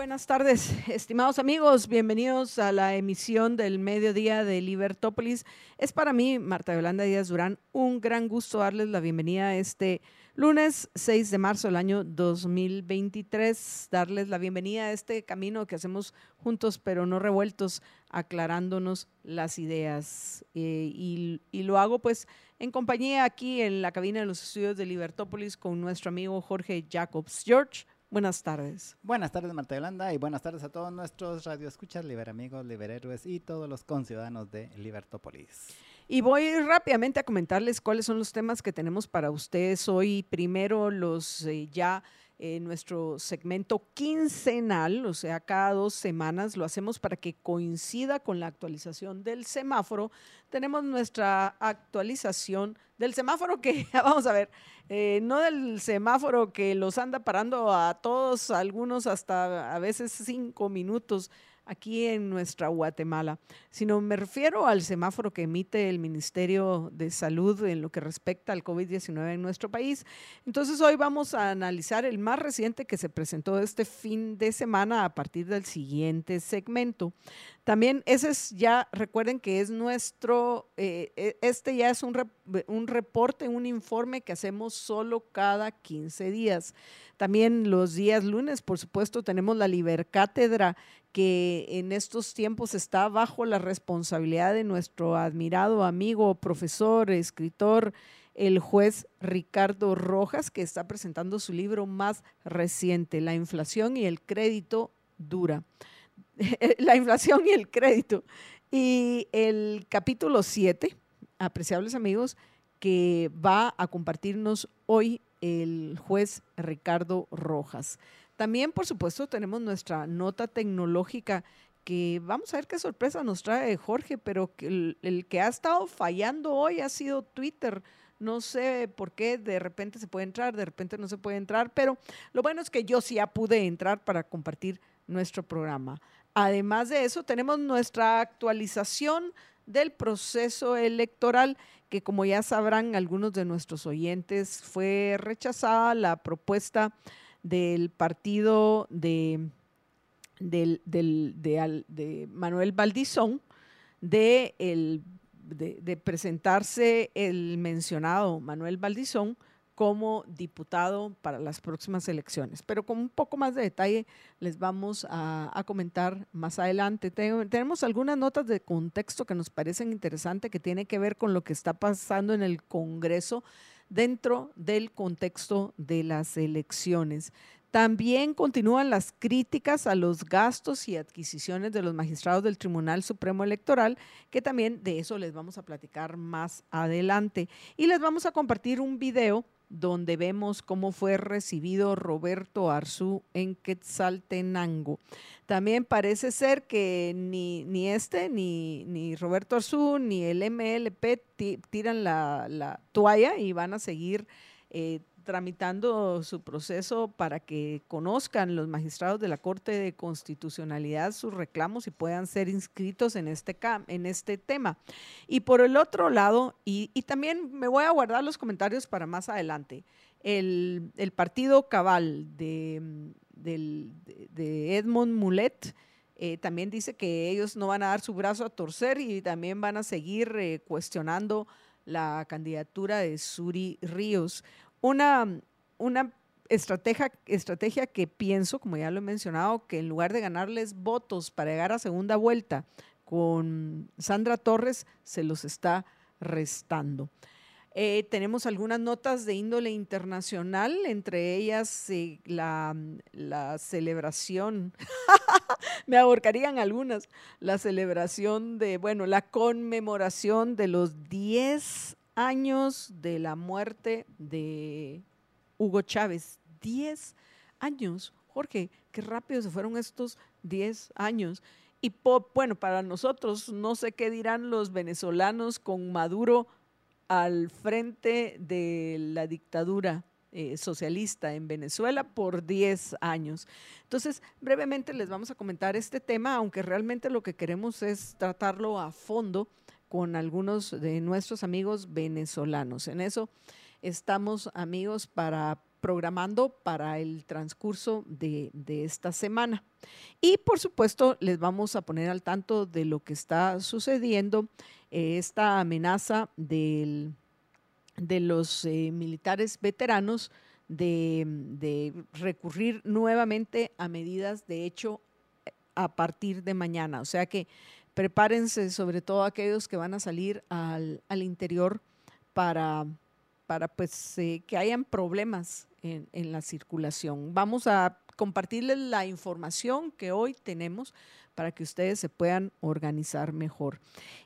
Buenas tardes, estimados amigos. Bienvenidos a la emisión del mediodía de Libertópolis. Es para mí, Marta Yolanda Díaz Durán, un gran gusto darles la bienvenida este lunes 6 de marzo del año 2023. Darles la bienvenida a este camino que hacemos juntos, pero no revueltos, aclarándonos las ideas. Eh, y, y lo hago pues en compañía aquí en la cabina de los estudios de Libertópolis con nuestro amigo Jorge Jacobs. George. Buenas tardes. Buenas tardes, Marta Yolanda, y buenas tardes a todos nuestros radioescuchas, liberamigos, liberhéroes y todos los conciudadanos de Libertópolis. Y voy rápidamente a comentarles cuáles son los temas que tenemos para ustedes hoy. Primero, los eh, ya en nuestro segmento quincenal, o sea, cada dos semanas, lo hacemos para que coincida con la actualización del semáforo. Tenemos nuestra actualización del semáforo que, vamos a ver, eh, no del semáforo que los anda parando a todos, algunos hasta a veces cinco minutos aquí en nuestra Guatemala, sino me refiero al semáforo que emite el Ministerio de Salud en lo que respecta al COVID-19 en nuestro país. Entonces hoy vamos a analizar el más reciente que se presentó este fin de semana a partir del siguiente segmento. También ese es ya, recuerden que es nuestro, eh, e, este ya es un, un reporte, un informe que hacemos solo cada 15 días. También los días lunes, por supuesto, tenemos la Libercátedra que en estos tiempos está bajo la responsabilidad de nuestro admirado amigo, profesor, escritor, el juez Ricardo Rojas, que está presentando su libro más reciente, La inflación y el crédito dura. la inflación y el crédito. Y el capítulo 7, apreciables amigos, que va a compartirnos hoy el juez Ricardo Rojas. También, por supuesto, tenemos nuestra nota tecnológica que vamos a ver qué sorpresa nos trae Jorge, pero el, el, que ha estado fallando hoy ha sido Twitter. No sé por qué de repente se puede entrar, de repente no se puede entrar, pero lo bueno es que yo sí ya pude entrar para compartir nuestro programa. Además de eso, tenemos nuestra actualización del proceso electoral, que como ya sabrán algunos de nuestros oyentes, fue rechazada la propuesta del partido de, del, de, Manuel Valdizón de, el, de, presentarse el mencionado Manuel Valdizón como diputado para las próximas elecciones. Pero con un poco más de detalle les vamos a, comentar más adelante. tenemos algunas notas de contexto que nos parecen interesantes que tiene que ver con lo que está pasando en el Congreso dentro del contexto de las elecciones. También continúan las críticas a los gastos y adquisiciones de los magistrados del Tribunal Supremo Electoral, que también de eso les vamos a platicar más adelante. Y les vamos a compartir un video donde vemos cómo fue recibido Roberto Arzú en Quetzaltenango. También parece ser que ni, ni este, ni, ni, Roberto Arzú, ni el MLP tiran la, la, toalla y van a seguir eh, tramitando su proceso para que conozcan los magistrados de la Corte de Constitucionalidad sus reclamos y puedan ser inscritos en este, en este tema. Y por el otro lado, y, también me voy a guardar los comentarios para más adelante, el, partido Cabal de, de, Edmond Mulet, eh, también dice que ellos no van a dar su brazo a torcer y también van a seguir eh, cuestionando la candidatura de Suri Ríos una, una estrategia, estrategia que pienso, como ya lo he mencionado, que en lugar de ganarles votos para llegar a segunda vuelta con Sandra Torres, se los está restando. Eh, tenemos algunas notas de índole internacional, entre ellas la, la, celebración, me ahorcarían algunas, la celebración de, bueno, la conmemoración de los 10 años de la muerte de Hugo Chávez. Diez años. Jorge, qué rápido se fueron estos diez años. Y bueno, para nosotros, no sé qué dirán los venezolanos con Maduro al frente de la dictadura eh, socialista en Venezuela por 10 años. Entonces, brevemente les vamos a comentar este tema, aunque realmente lo que queremos es tratarlo a fondo con algunos de nuestros amigos venezolanos. En eso estamos amigos para programando para el transcurso de, esta semana. Y por supuesto, les vamos a poner al tanto de lo que está sucediendo, eh, esta amenaza de los eh, militares veteranos de, de, recurrir nuevamente a medidas de hecho a partir de mañana. O sea que prepárense, sobre todo aquellos que van a salir al, al interior para para pues eh, que hayan problemas en, la circulación. Vamos a compartirles la información que hoy tenemos para que ustedes se puedan organizar mejor.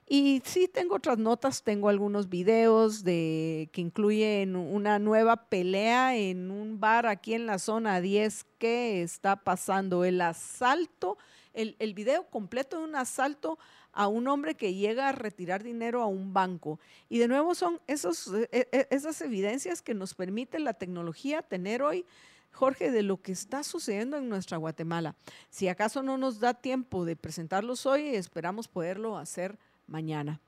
Y sí tengo otras notas, tengo algunos videos de que incluyen una nueva pelea en un bar aquí en la zona 10. ¿Qué está pasando? El asalto, el, video completo de un asalto a un hombre que llega a retirar dinero a un banco. Y de nuevo son esos, e, e, esas evidencias que nos permite la tecnología tener hoy. Jorge, de lo que está sucediendo en nuestra Guatemala. Si acaso no nos da tiempo de presentarlos hoy, esperamos poderlo hacer mañana.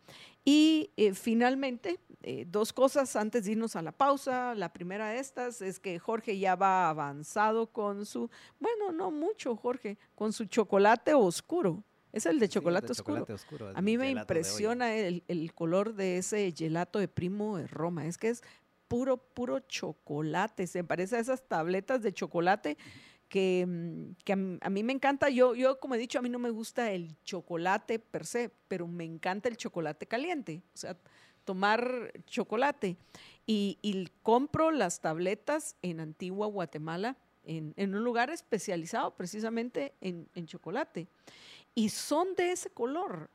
Y eh, finalmente, eh, dos cosas antes de irnos a la pausa. La primera de estas es que Jorge ya va avanzado con su, bueno, no mucho, Jorge, con su chocolate oscuro. Es el de chocolate, oscuro. A mí me impresiona el, color de ese gelato de primo de Roma. Es que es puro, puro chocolate. Se parece a esas tabletas de chocolate que, mm, a, mí me encanta. Yo, yo, como he dicho, a mí no me gusta el chocolate per se, pero me encanta el chocolate caliente. O sea, tomar chocolate. Y, compro las tabletas en Antigua Guatemala, en, un lugar especializado precisamente en, en chocolate y son de ese color.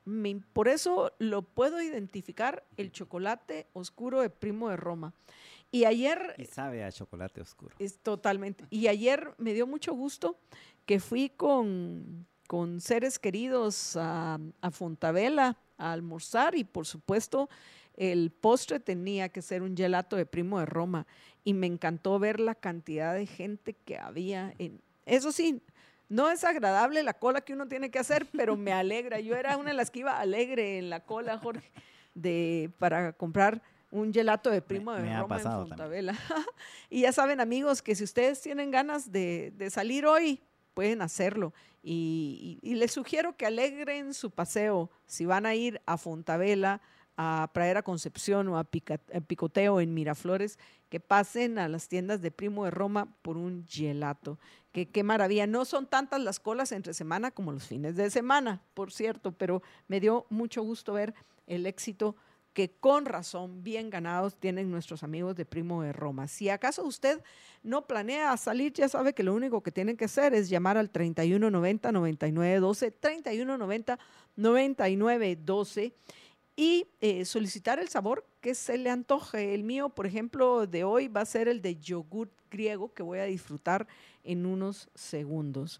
por eso lo puedo identificar el chocolate oscuro de Primo de Roma. Y ayer... Y sabe a chocolate oscuro. Es totalmente. Y ayer me dio mucho gusto que fui con, con seres queridos a, a Fontavela a almorzar y por supuesto el postre tenía que ser un gelato de Primo de Roma y me encantó ver la cantidad de gente que había en... Eso sí, no es agradable la cola que uno tiene que hacer, pero me alegra. Yo era una de las que iba alegre en la cola, Jorge, de, para comprar un gelato de primo de Roma en Fontavela. y ya saben, amigos, que si ustedes tienen ganas de, salir hoy, pueden hacerlo. Y, les sugiero que alegren su paseo. Si van a ir a Fontavela, a Pradera Concepción o a, Picoteo en Miraflores, que pasen a las tiendas de Primo de Roma por un gelato. Que, qué maravilla. No son tantas las colas entre semana como los fines de semana, por cierto, pero me dio mucho gusto ver el éxito que con razón bien ganados tienen nuestros amigos de Primo de Roma. Si acaso usted no planea salir, ya sabe que lo único que tienen que hacer es llamar al 3190-9912, 3190-9912 y eh, solicitar el sabor que se le antoje. El mío, por ejemplo, de hoy va a ser el de yogur griego que voy a disfrutar en unos segundos.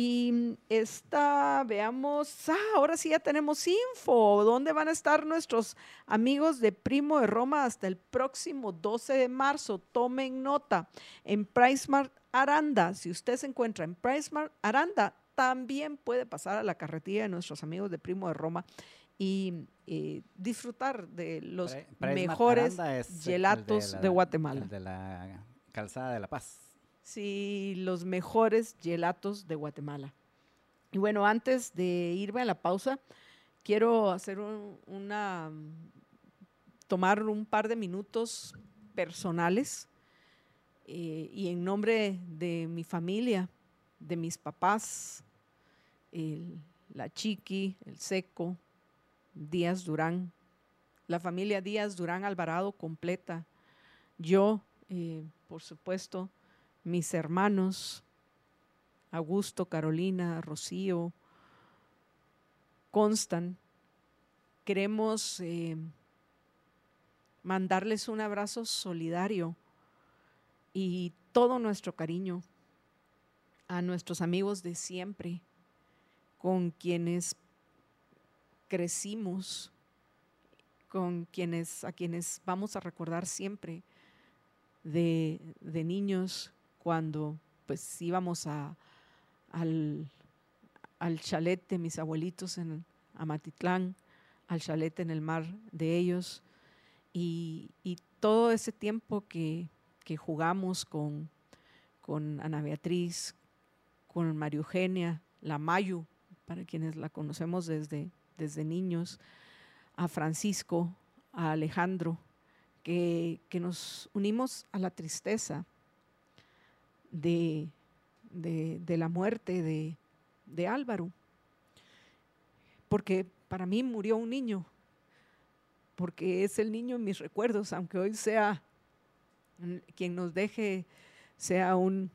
Y esta, veamos, ah, ahora sí ya tenemos info. ¿Dónde van a estar nuestros amigos de Primo de Roma hasta el próximo 12 de marzo? Tomen nota. En PriceMart Aranda, si usted se encuentra en PriceMart Aranda, también puede pasar a la carretilla de nuestros amigos de Primo de Roma y eh, disfrutar de los mejores gelatos de, Guatemala. de la calzada de La Paz. Sí, los mejores gelatos de Guatemala. Y bueno, antes de irme a la pausa, quiero hacer una, tomar un par de minutos personales eh, y en nombre de mi familia, de mis papás, la Chiqui, el Seco, Díaz Durán, la familia Díaz Durán Alvarado completa, yo, eh, por supuesto, mis hermanos, Augusto, Carolina, Rocío, constan. Queremos eh, mandarles un abrazo solidario y todo nuestro cariño a nuestros amigos de siempre con quienes crecimos, con quienes, a quienes vamos a recordar siempre de, niños cuando pues íbamos al, al chalet de mis abuelitos en Amatitlán, al chalet en el mar de ellos, y, todo ese tiempo que, jugamos con, con Ana Beatriz, con María Eugenia, la Mayu, para quienes la conocemos desde, desde niños, a Francisco, a Alejandro, que, nos unimos a la tristeza de, de, la muerte de, de Álvaro, porque para mí murió un niño, porque es el niño en mis recuerdos, aunque hoy sea quien nos deje, sea un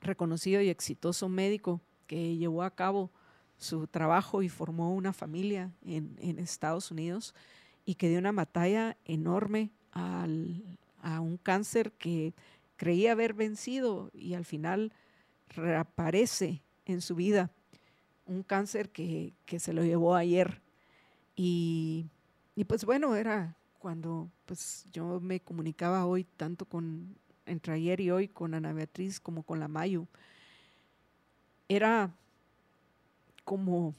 reconocido y exitoso médico que llevó a cabo su trabajo y formó una familia en, Estados Unidos y que dio una batalla enorme a un cáncer que creía haber vencido y al final reaparece en su vida. Un cáncer que, que se lo llevó ayer. Y y pues bueno, era cuando pues yo me comunicaba hoy tanto con, entre ayer y hoy con Ana Beatriz como con la Mayu. Era como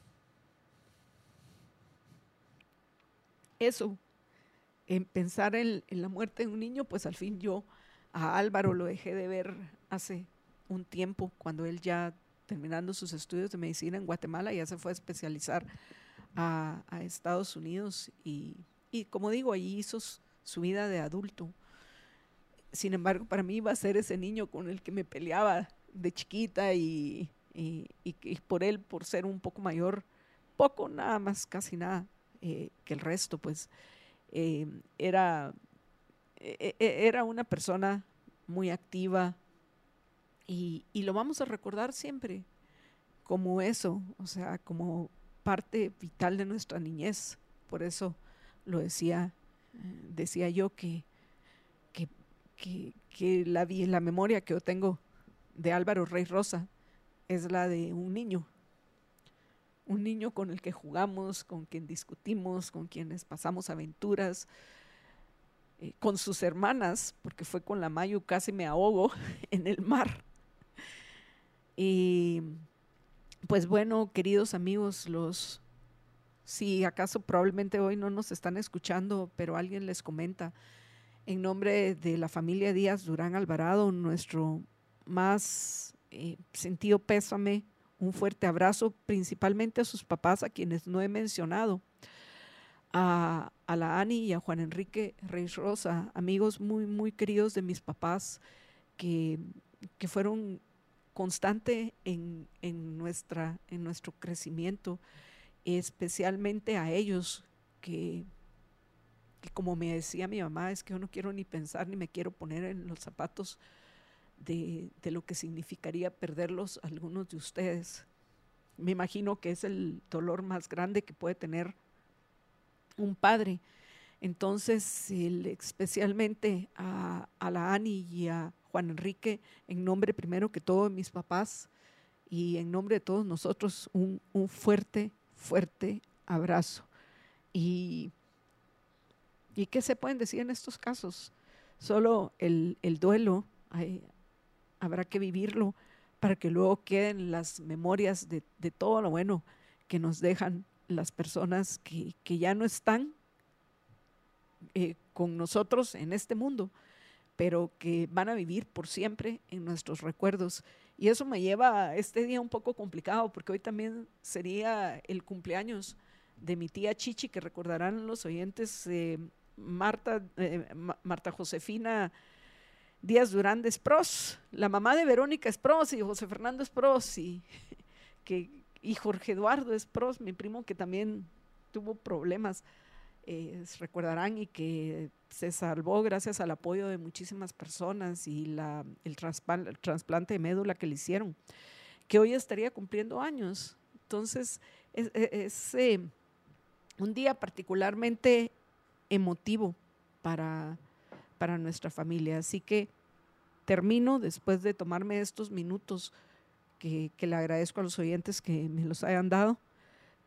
eso, en pensar en, en, la muerte de un niño, pues al fin yo a Álvaro lo dejé de ver hace un tiempo, cuando él ya terminando sus estudios de medicina en Guatemala ya se fue a especializar a, Estados Unidos y, como digo, allí hizo su vida de adulto. Sin embargo, para mí iba a ser ese niño con el que me peleaba de chiquita y, por él, por ser un poco mayor, poco nada más, casi nada eh, que el resto, pues eh, era, era una persona muy activa y, lo vamos a recordar siempre como eso, o sea, como parte vital de nuestra niñez. Por eso lo decía, decía yo que, que, la, la memoria que yo tengo de Álvaro Rey Rosa es la de un niño, un niño con el que jugamos, con quien discutimos, con quienes pasamos aventuras, eh, con sus hermanas, porque fue con la Mayu casi me ahogo en el mar. Y pues bueno, queridos amigos, los si acaso probablemente hoy no nos están escuchando, pero alguien les comenta, en nombre de la familia Díaz Durán Alvarado, nuestro más eh, sentido pésame, un fuerte abrazo, principalmente a sus papás, a quienes no he mencionado, a, a la Ani y a Juan Enrique Reyes Rosa, amigos muy, muy queridos de mis papás, que, que fueron constante en, nuestra, en nuestro crecimiento, especialmente a ellos que, como me decía mi mamá, es que yo no quiero ni pensar ni me quiero poner en los zapatos de, de lo que significaría perderlos algunos de ustedes. Me imagino que es el dolor más grande que puede tener un padre. Entonces, especialmente a, a la Ani y a Juan Enrique, en nombre primero que todo de mis papás y en nombre de todos nosotros, un, fuerte, fuerte abrazo. Y, ¿Y qué se pueden decir en estos casos? Solo el, duelo, habrá que vivirlo para que luego queden las memorias de, todo lo bueno que nos dejan las personas que, ya no están eh, con nosotros en este mundo, pero que van a vivir por siempre en nuestros recuerdos. Y eso me lleva a este día un poco complicado, porque hoy también sería el cumpleaños de mi tía Chichi, que recordarán los oyentes, eh, Marta, eh, Marta Josefina Díaz Durán de Espros, la mamá de Verónica Espros y José Fernando Espros, y, que, y Jorge Eduardo Espros, mi primo que también tuvo problemas eh, recordarán y que se salvó gracias al apoyo de muchísimas personas y la, el, trasplante de médula que le hicieron, que hoy estaría cumpliendo años. Entonces, es, eh, un día particularmente emotivo para, nuestra familia. Así que termino después de tomarme estos minutos que, le agradezco a los oyentes que me los hayan dado.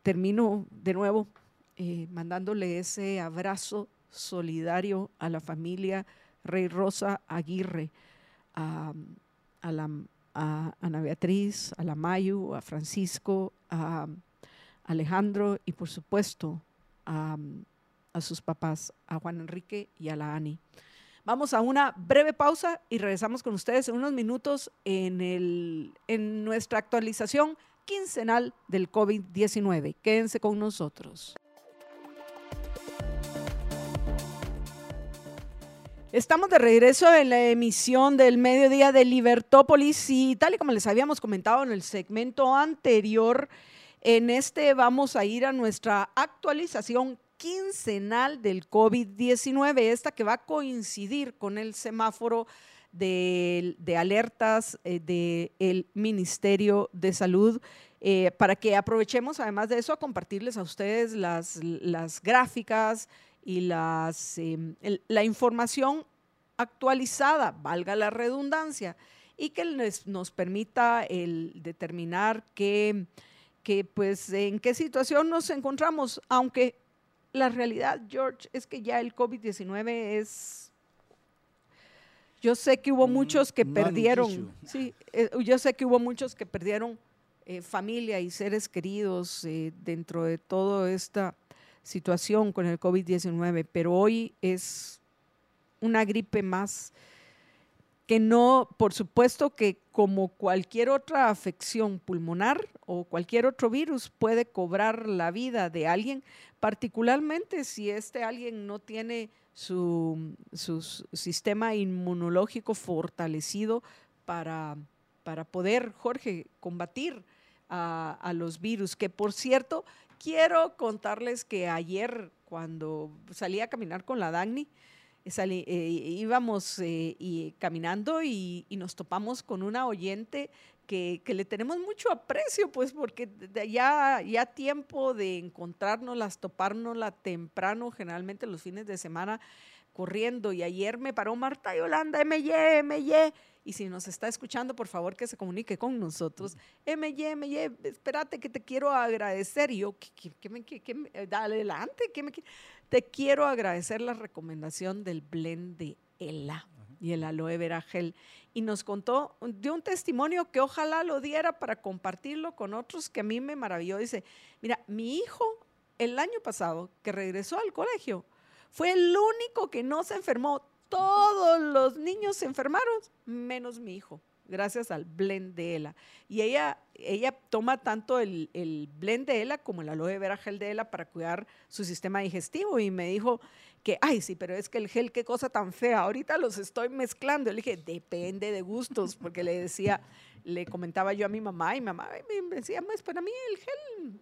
Termino de nuevo eh, mandándole ese abrazo solidario a la familia Rey Rosa Aguirre, a, la, a Ana Beatriz, a la Mayu, a Francisco, a Alejandro y por supuesto a, a sus papás, a Juan Enrique y a la Ani. Vamos a una breve pausa y regresamos con ustedes en unos minutos en, el, en nuestra actualización quincenal del COVID-19. Quédense con nosotros. Estamos de regreso en la emisión del mediodía de Libertópolis y tal y como les habíamos comentado en el segmento anterior, en este vamos a ir a nuestra actualización quincenal del COVID-19, esta que va a coincidir con el semáforo de, alertas eh, del Ministerio de Salud. Eh, para que aprovechemos, además de eso, a compartirles a ustedes las, las gráficas y las, em, la información actualizada, valga la redundancia, y que nos permita el determinar que, que, pues, en qué situación nos encontramos, aunque la realidad, George, es que ya el COVID-19 es... Yo sé que hubo mm, muchos que perdieron, sí, eh, yo sé que hubo muchos que perdieron eh, familia y seres queridos eh, dentro de toda esta situación con el COVID-19, pero hoy es una gripe más que no, por supuesto que como cualquier otra afección pulmonar o cualquier otro virus puede cobrar la vida de alguien, particularmente si este alguien no tiene su, sistema inmunológico fortalecido para, para poder, Jorge, combatir a, los virus, que por cierto, quiero contarles que ayer cuando salí a caminar con la Eh, íbamos eh, caminando y, nos topamos con una oyente que, le tenemos mucho aprecio, pues porque ya, ya tiempo de encontrarnos, topárnosla temprano, generalmente los fines de semana, corriendo. Y ayer me paró Marta Yolanda, MY, MY. Y si nos está escuchando, por favor que se comunique con nosotros. MY, MY, espérate que te quiero agradecer. Y yo, ¿qué, me, dale adelante, ¿qué me te quiero agradecer la recomendación del blend de ELA y el aloe vera gel. Y nos contó, dio un testimonio que ojalá lo diera para compartirlo con otros que a mí me maravilló. Dice, mira, mi hijo el año pasado que regresó al colegio fue el único que no se enfermó. Todos los niños se enfermaron, menos mi hijo gracias al blend de ELA. Y ella, ella toma tanto el, el blend de ELA como el aloe vera gel de ELA para cuidar su sistema digestivo. Y me dijo que, ay, sí, pero es que el gel, qué cosa tan fea. Ahorita los estoy mezclando. le dije, depende de gustos, porque le decía, le comentaba yo a mi mamá y mi mamá me decía, pues para mí el gel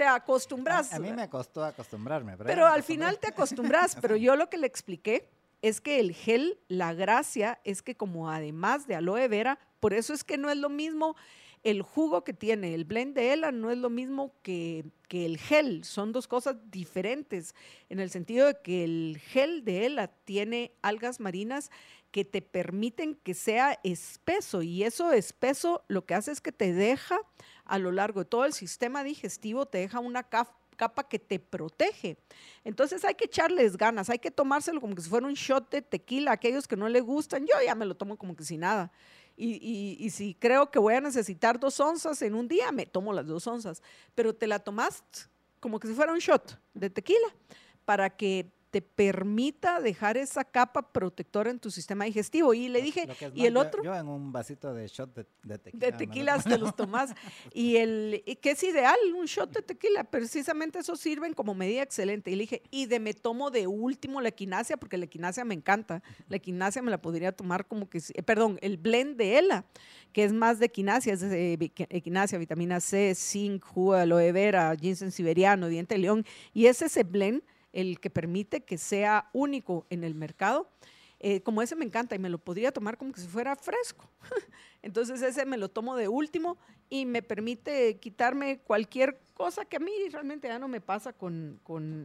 te acostumbras. A, mí me costó acostumbrarme. Pero, pero al final te acostumbras, pero yo lo que le expliqué es que el gel, la gracia es que como además de aloe vera, por eso es que no es lo mismo el jugo que tiene el blend de ELA, no es lo mismo que, que el gel, son dos cosas diferentes, en el sentido de que el gel de ELA tiene algas marinas que te permiten que sea espeso y eso espeso lo que hace es que te deja a lo largo de todo el sistema digestivo, te deja una capa que te protege. Entonces hay que echarles ganas, hay que tomárselo como que si fuera un shot de tequila. Aquellos que no le gustan, yo ya me lo tomo como que si nada. Y, si creo que voy a necesitar dos onzas en un día, me tomo las dos onzas. Pero te la tomas como que si fuera un shot de tequila para que te permita dejar esa capa protectora en tu sistema digestivo. Y le dije, y el otro... Yo, en un vasito de shot de, tequila. De tequilas te los tomas. y el que es ideal, un shot de tequila, precisamente eso sirven como medida excelente. Y le dije, y de me tomo de último la equinacia, porque la equinacia me encanta. La equinacia me la podría tomar como que, eh, perdón, el blend de ELA, que es más de equinacia, es de equinacia, vitamina C, zinc, jugo de aloe vera, ginseng siberiano, diente de león. Y es ese blend el que permite que sea único en el mercado. Eh, como ese me encanta y me lo podría tomar como que si fuera fresco. Entonces ese me lo tomo de último y me permite quitarme cualquier cosa que a mí realmente ya no me pasa con,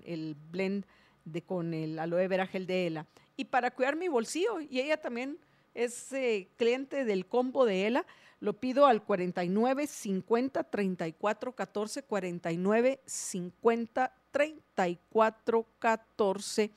el blend de con el aloe vera gel de ELA. Y para cuidar mi bolsillo, y ella también es eh, cliente del combo de ELA, lo pido al 49 50 34 14 49 50 34 14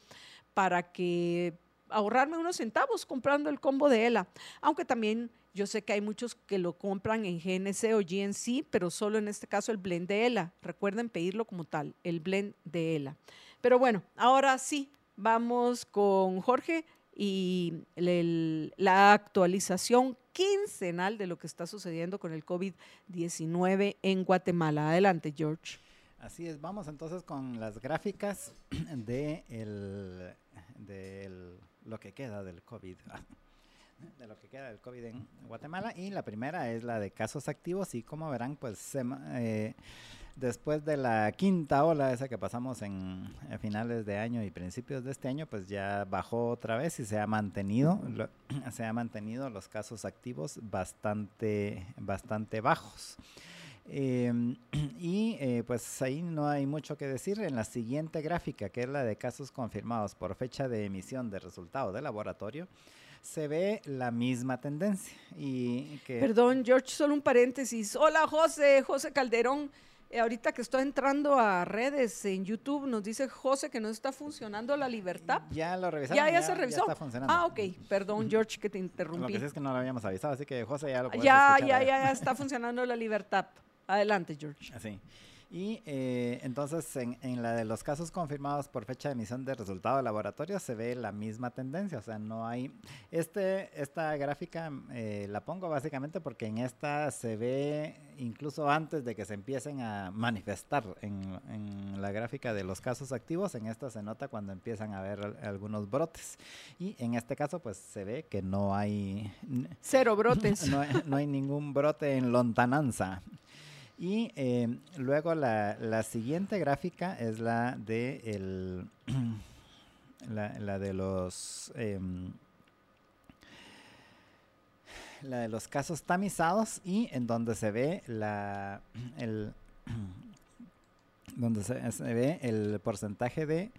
para que ahorrarme unos centavos comprando el combo de ELA. Aunque también yo sé que hay muchos que lo compran en GNC o GNC, pero solo en este caso el blend de ELA. Recuerden pedirlo como tal, el blend de ELA. Pero bueno, ahora sí, vamos con Jorge y la actualización quincenal de lo que está sucediendo con el COVID-19 en Guatemala. Adelante, George. Así es, vamos entonces con las gráficas de, el, de lo que queda del COVID. de lo que queda del COVID en Guatemala y la primera es la de casos activos y como verán pues se, eh, después de la quinta ola, esa que pasamos en, finales de año y principios de este año, pues ya bajó otra vez y se ha mantenido, se ha mantenido los casos activos bastante, bastante bajos. Em, y eh, pues ahí no hay mucho que decir. En la siguiente gráfica, que es la de casos confirmados por fecha de emisión de resultado de laboratorio, se ve la misma tendencia. Y que Perdón, George, solo un paréntesis. Hola, José, José Calderón. Eh, ahorita que estoy entrando a redes en YouTube, nos dice José que no está funcionando la libertad. Ya lo revisaron. Ya, ya, se revisó. Ah, ok. Perdón, George, que te interrumpí. Lo que sí es que no lo habíamos avisado, así que José ya lo Ya, ya, ya, ya está funcionando la libertad. Adelante, George. Así. Y eh, entonces en, en, la de los casos confirmados por fecha de emisión de resultado de laboratorio se ve la misma tendencia, o sea, no hay... Este, esta gráfica eh, la pongo básicamente porque en esta se ve incluso antes de que se empiecen a manifestar en, en la gráfica de los casos activos, en esta se nota cuando empiezan a haber algunos brotes. Y en este caso pues se ve que no hay... Cero brotes. no, no hay ningún brote en lontananza. Y eh, luego la, la, siguiente gráfica es la de el, la, de los em, la de los casos tamizados y en donde se ve la el donde se, se ve el porcentaje de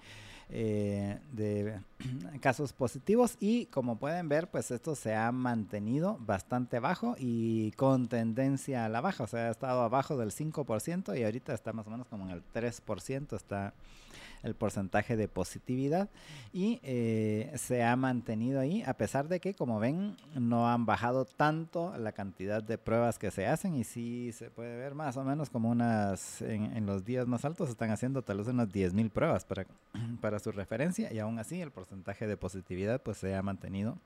eh, de casos positivos y como pueden ver pues esto se ha mantenido bastante bajo y con tendencia a la baja, o sea ha estado abajo del 5% y ahorita está más o menos como en el 3% está el porcentaje de positividad y eh, se ha mantenido ahí a pesar de que como ven no han bajado tanto la cantidad de pruebas que se hacen y sí se puede ver más o menos como unas en, los días más altos están haciendo tal vez unas 10.000 pruebas para, para su referencia y aún así el porcentaje de positividad pues se ha mantenido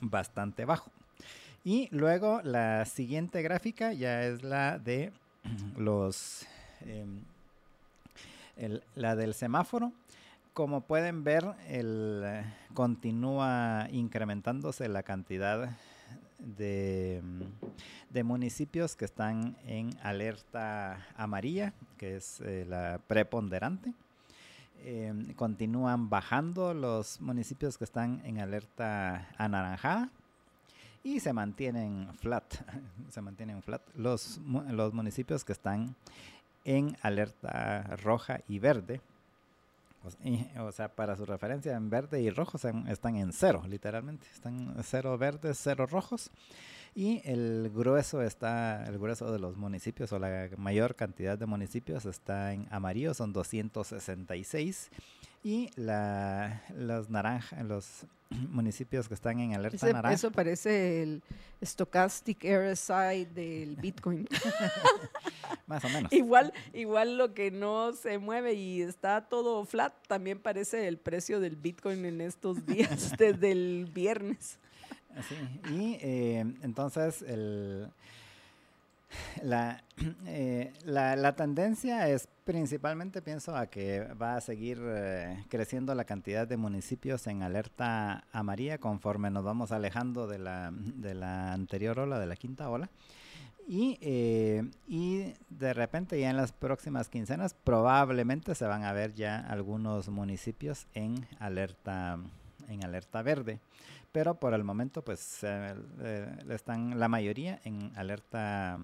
bastante bajo. Y luego la siguiente gráfica ya es la de los la del semáforo. Como pueden ver, el, continúa incrementándose la cantidad de, mm, de, municipios que están en alerta amarilla, que es eh, la preponderante. Em, continúan bajando los municipios que están en alerta anaranjada y se mantienen flat, se mantienen flat los, los municipios que están en alerta roja y verde. O sea, para su referencia, en verde y rojo están en cero, literalmente. Están cero verdes, cero rojos. Y el grueso está, el grueso de los municipios o la mayor cantidad de municipios está en amarillo, son 266 y la, los naranja, los municipios que están en alerta naranja. Eso parece el stochastic RSI del Bitcoin. Más o menos. igual, igual lo que no se mueve y está todo flat, también parece el precio del Bitcoin en estos días, desde el viernes. Así. Y eh, entonces el Eh, la, la, tendencia es principalmente, pienso, a que va a seguir eh, creciendo la cantidad de municipios en alerta amarilla conforme nos vamos alejando de la, de la anterior ola, de la quinta ola. Y, eh, y de repente ya en las próximas quincenas probablemente se van a ver ya algunos municipios en alerta, en alerta verde pero por el momento pues están la mayoría en alerta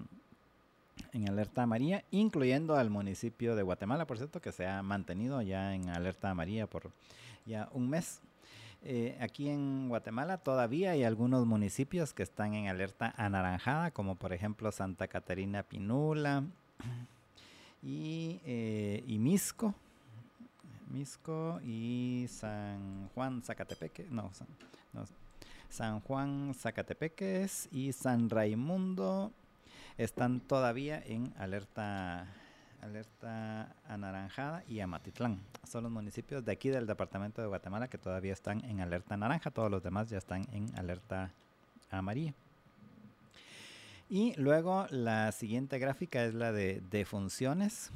en alerta amarilla, incluyendo al municipio de Guatemala, por cierto, que se ha mantenido ya en alerta amarilla por ya un mes. Eh, aquí en Guatemala todavía hay algunos municipios que están en alerta anaranjada, como por ejemplo Santa Catarina Pinula y, eh, y Misco. Misco y San Juan Zacatepeque, no, no, San Juan Zacatepeques y San Raimundo están todavía en alerta alerta anaranjada y Amatitlán. Son los municipios de aquí del departamento de Guatemala que todavía están en alerta naranja, todos los demás ya están en alerta amarilla. Y luego la siguiente gráfica es la de defunciones,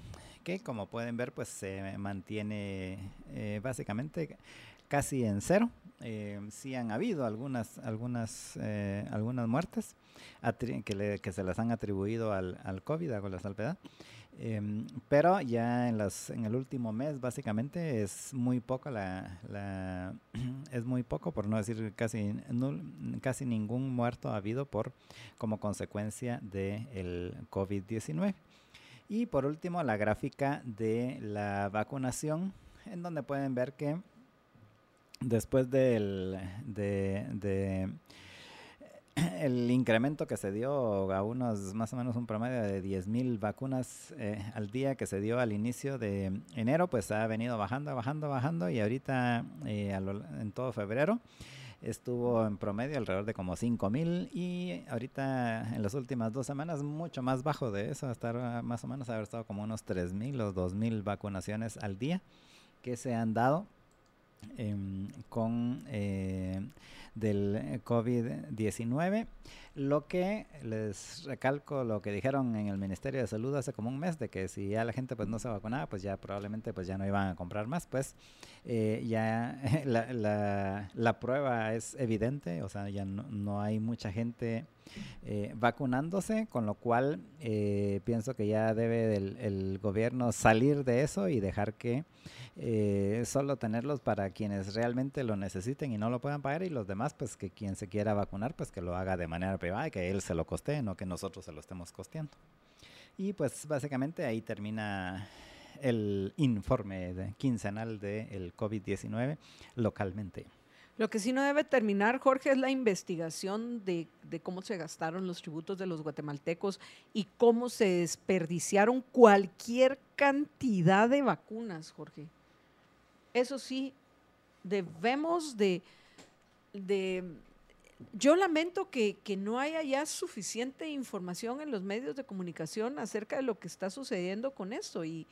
que como pueden ver pues se mantiene eh, básicamente casi en cero. Eh, sí han habido algunas, algunas, eh, algunas muertes que, que, se las han atribuido al, al COVID, a la salvedad. Em, pero ya en, las, en el último mes básicamente es muy poco la, la es muy poco por no decir casi casi ningún muerto ha habido por como consecuencia del COVID-19 y por último la gráfica de la vacunación en donde pueden ver que después del de el incremento que se dio a unos más o menos un promedio de 10.000 vacunas eh, al día que se dio al inicio de enero, pues ha venido bajando, bajando, bajando y ahorita eh, en todo febrero estuvo en promedio alrededor de como 5.000 y ahorita en las últimas dos semanas mucho más bajo de eso, hasta más o menos haber estado como unos 3.000 o 2.000 vacunaciones al día que se han dado em, con eh, del eh, COVID-19. Lo que les recalco lo que dijeron en el Ministerio de Salud hace como un mes de que si ya la gente pues no se vacunaba pues ya probablemente pues ya no iban a comprar más pues eh, ya la, la, prueba es evidente o sea ya no, hay mucha gente eh, vacunándose con lo cual pienso que ya debe el gobierno salir de eso y dejar que eh, solo tenerlos para quienes realmente lo necesiten y no lo puedan pagar y los demás, pues que quien se quiera vacunar, pues que lo haga de manera privada y que él se lo coste, no que nosotros se lo estemos costeando. Y pues básicamente ahí termina el informe de, quincenal del COVID-19 localmente. Lo que sí no debe terminar, Jorge, es la investigación de, cómo se gastaron los tributos de los guatemaltecos y cómo se desperdiciaron cualquier cantidad de vacunas, Jorge. Eso sí, debemos de, yo lamento que, no haya ya suficiente información en los medios de comunicación acerca de lo que está sucediendo con esto y,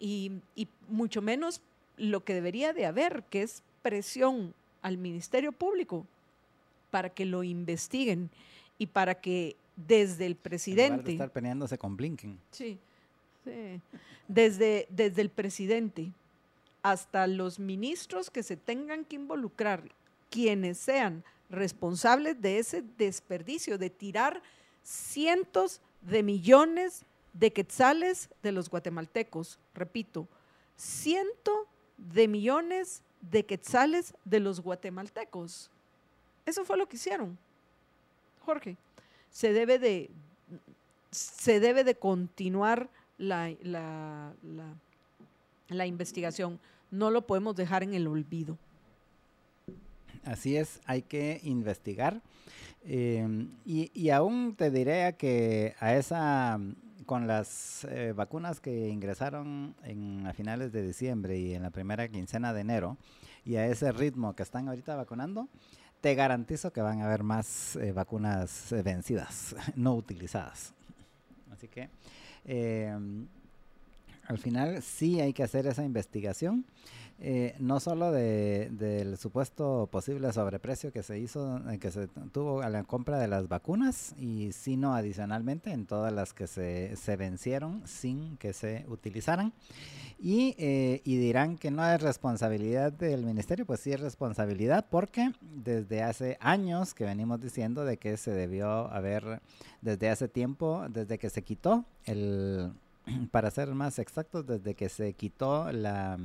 y, mucho menos lo que debería de haber, que es presión al Ministerio Público para que lo investiguen y para que desde el presidente... de estar peleándose con Blinken. Sí, sí. Desde, desde el presidente hasta los ministros que se tengan que involucrar, quienes sean responsables de ese desperdicio, de tirar cientos de millones de quetzales de los guatemaltecos. Repito, cientos de millones de quetzales de los guatemaltecos. Eso fue lo que hicieron. Jorge, se debe de, se debe de continuar la, la, la investigación. No lo podemos dejar en el olvido. Así es, hay que investigar. Em, y, aún te diré que a esa, con las eh, vacunas que ingresaron en, a finales de diciembre y en la primera quincena de enero, y a ese ritmo que están ahorita vacunando, te garantizo que van a haber más eh, vacunas eh, vencidas, no utilizadas. Así que em, al final sí hay que hacer esa investigación, eh, no solo del supuesto posible sobreprecio que se hizo, eh, que se tuvo a la compra de las vacunas, y sino adicionalmente en todas las que se, se vencieron sin que se utilizaran. Y, eh, y, dirán que no es responsabilidad del ministerio, pues sí es responsabilidad porque desde hace años que venimos diciendo de que se debió haber, desde hace tiempo, desde que se quitó el para ser más exactos, desde que se quitó la,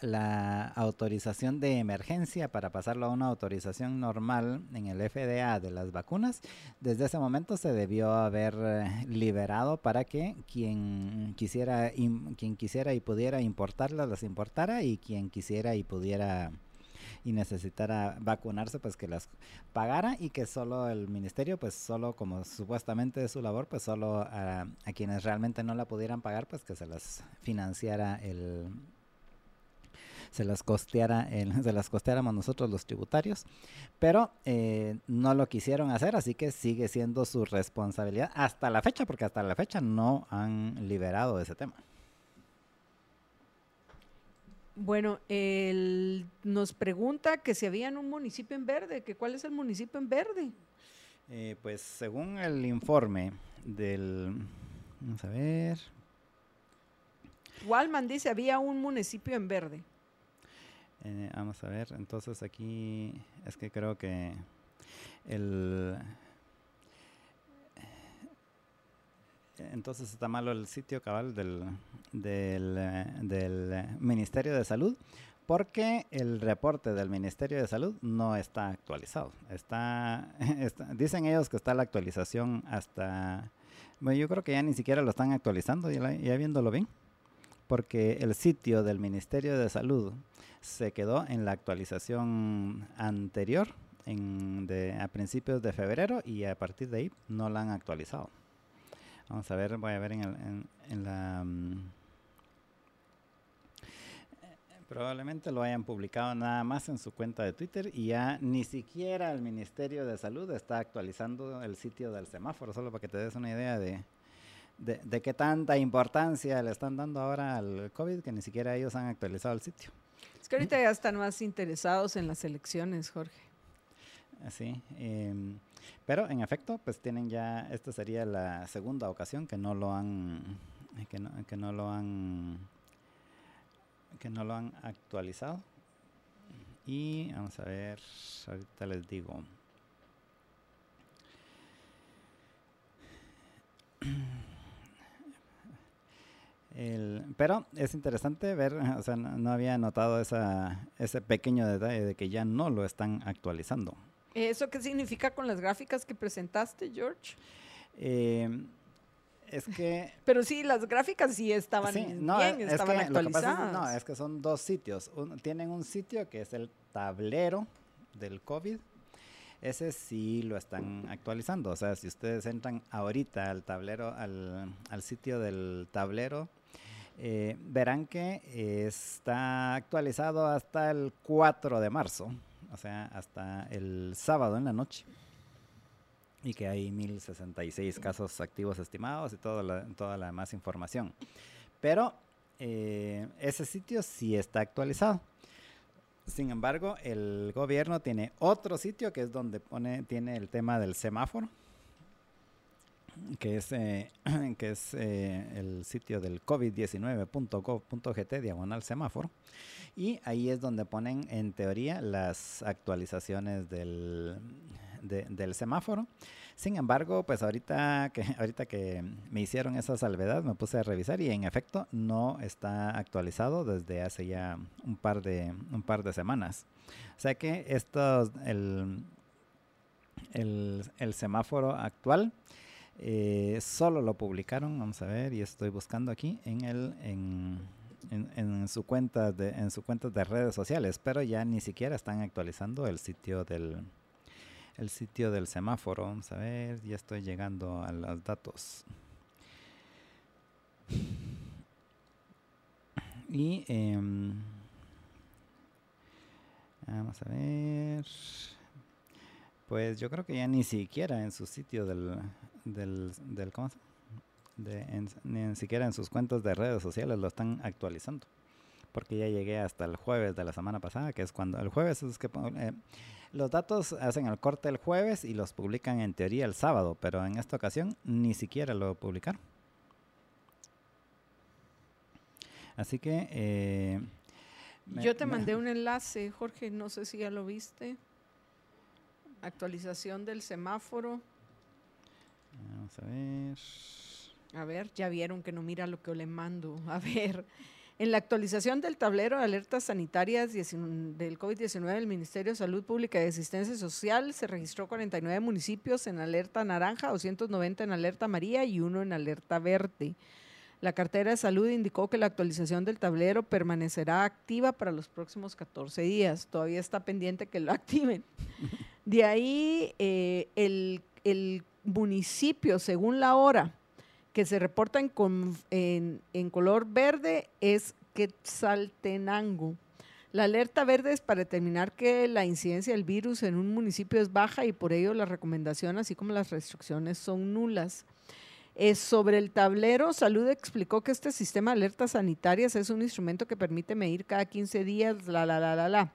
la, autorización de emergencia para pasarlo a una autorización normal en el FDA de las vacunas, desde ese momento se debió haber eh, liberado para que quien quisiera, quien quisiera y pudiera importarlas las importara y quien quisiera y pudiera y necesitara vacunarse, pues que las pagara y que solo el ministerio, pues solo como supuestamente es su labor, pues solo a, quienes realmente no la pudieran pagar, pues que se las financiara el se las costeara el, se las costeáramos nosotros los tributarios, pero eh, no lo quisieron hacer, así que sigue siendo su responsabilidad hasta la fecha, porque hasta la fecha no han liberado ese tema. Bueno, él nos pregunta que si había un municipio en verde, que cuál es el municipio en verde. Eh, pues según el informe del, vamos a ver. Walman dice había un municipio en verde. Eh, vamos a ver, entonces aquí es que creo que el... Entonces está malo el sitio cabal del, del, Ministerio de Salud porque el reporte del Ministerio de Salud no está actualizado. Está, dicen ellos que está la actualización hasta... Bueno, yo creo que ya ni siquiera lo están actualizando, ya, ya viéndolo bien, porque el sitio del Ministerio de Salud se quedó en la actualización anterior en de, a principios de febrero y a partir de ahí no la han actualizado. Vamos a ver, voy a ver en, el, en, la... Mm, probablemente lo hayan publicado nada más en su cuenta de Twitter y ya ni siquiera el Ministerio de Salud está actualizando el sitio del semáforo, solo para que te des una idea de, de, de qué tanta importancia le están dando ahora al COVID que ni siquiera ellos han actualizado el sitio. Es que ahorita ya están más interesados en las elecciones, Jorge. Sí, em, pero en efecto, pues tienen ya, esta sería la segunda ocasión que no lo han, que no, que no lo han, que no lo han actualizado. Y vamos a ver, ahorita les digo. pero es interesante ver, o sea, no, había notado esa, ese pequeño detalle de que ya no lo están actualizando. ¿Eso qué significa con las gráficas que presentaste, George? Eh, es que... Pero sí, las gráficas sí estaban bien, estaban actualizadas. no, es que son dos sitios. tienen un sitio que es el tablero del COVID. Ese sí lo están actualizando. O sea, si ustedes entran ahorita al tablero, al, al sitio del tablero eh, verán que está actualizado hasta el 4 de marzo, o sea, hasta el sábado en la noche. Y que hay 1066 casos activos estimados y toda la, toda la demás información. Pero eh, ese sitio sí está actualizado. Sin embargo, el gobierno tiene otro sitio que es donde pone, tiene el tema del semáforo que es, eh, que es eh, el sitio del covid19.gov.gt diagonal semáforo. Y ahí es donde ponen en teoría las actualizaciones del, del semáforo. Sin embargo, pues ahorita que, ahorita que me hicieron esa salvedad, me puse a revisar y en efecto no está actualizado desde hace ya un par de, un par de semanas. O sea que esto, el, el, el semáforo actual eh, solo lo publicaron, vamos a ver, y estoy buscando aquí en el en, en, su cuenta de en su cuenta de redes sociales, pero ya ni siquiera están actualizando el sitio del el sitio del semáforo. Vamos a ver, ya estoy llegando a los datos. Y em, vamos a ver. Pues yo creo que ya ni siquiera en su sitio del, del, del ¿cómo se de, ni siquiera en sus cuentas de redes sociales lo están actualizando. Porque ya llegué hasta el jueves de la semana pasada, que es cuando el jueves es que eh, los datos hacen el corte el jueves y los publican en teoría el sábado, pero en esta ocasión ni siquiera lo publicaron. Así que... Eh, Yo te mandé un enlace, Jorge, no sé si ya lo viste. Actualización del semáforo. Vamos a ver. A ver, ya vieron que no mira lo que le mando. A ver, en la actualización del tablero de alertas sanitarias del COVID-19 del Ministerio de Salud Pública y Asistencia Social se registró 49 municipios en alerta naranja, 290 en alerta amarilla y uno en alerta verde. La cartera de salud indicó que la actualización del tablero permanecerá activa para los próximos 14 días. Todavía está pendiente que lo activen. De ahí, eh, el, el, municipio, según la hora, que se reporta en, color verde es Quetzaltenango. La alerta verde es para determinar que la incidencia del virus en un municipio es baja y por ello la recomendación, así como las restricciones, son nulas. Es sobre el tablero, Salud explicó que este sistema de alertas sanitarias es un instrumento que permite medir cada 15 días la, la, la, la, la.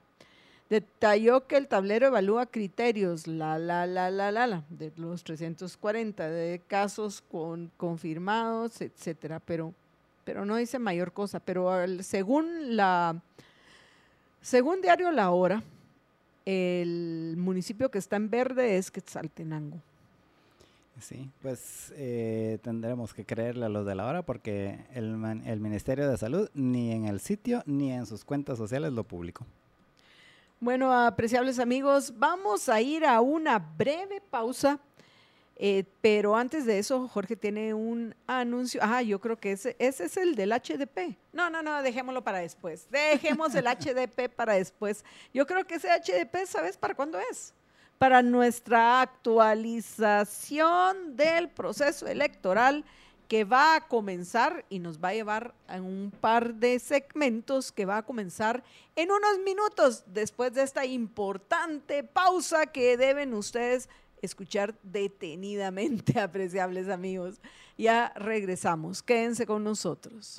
Detalló que el tablero evalúa criterios, la, la, la, la, la, la, de los 340 de casos con, confirmados, etcétera, pero, pero no dice mayor cosa. Pero según la según Diario La Hora, el municipio que está en verde es Quetzaltenango. Sí, pues eh, tendremos que creerle a los de la hora porque el, el Ministerio de Salud ni en el sitio ni en sus cuentas sociales lo publicó. Bueno, apreciables amigos, vamos a ir a una breve pausa eh, pero antes de eso, Jorge tiene un anuncio. Ah, yo creo que ese, ese es el del HDP. No, no, no, dejémoslo para después. Dejemos el HDP para después. Yo creo que ese HDP, ¿sabes para cuándo es? Para nuestra actualización del proceso electoral que va a comenzar y nos va a llevar a un par de segmentos que va a comenzar en unos minutos después de esta importante pausa que deben ustedes escuchar detenidamente, apreciables amigos. Ya regresamos, quédense con nosotros.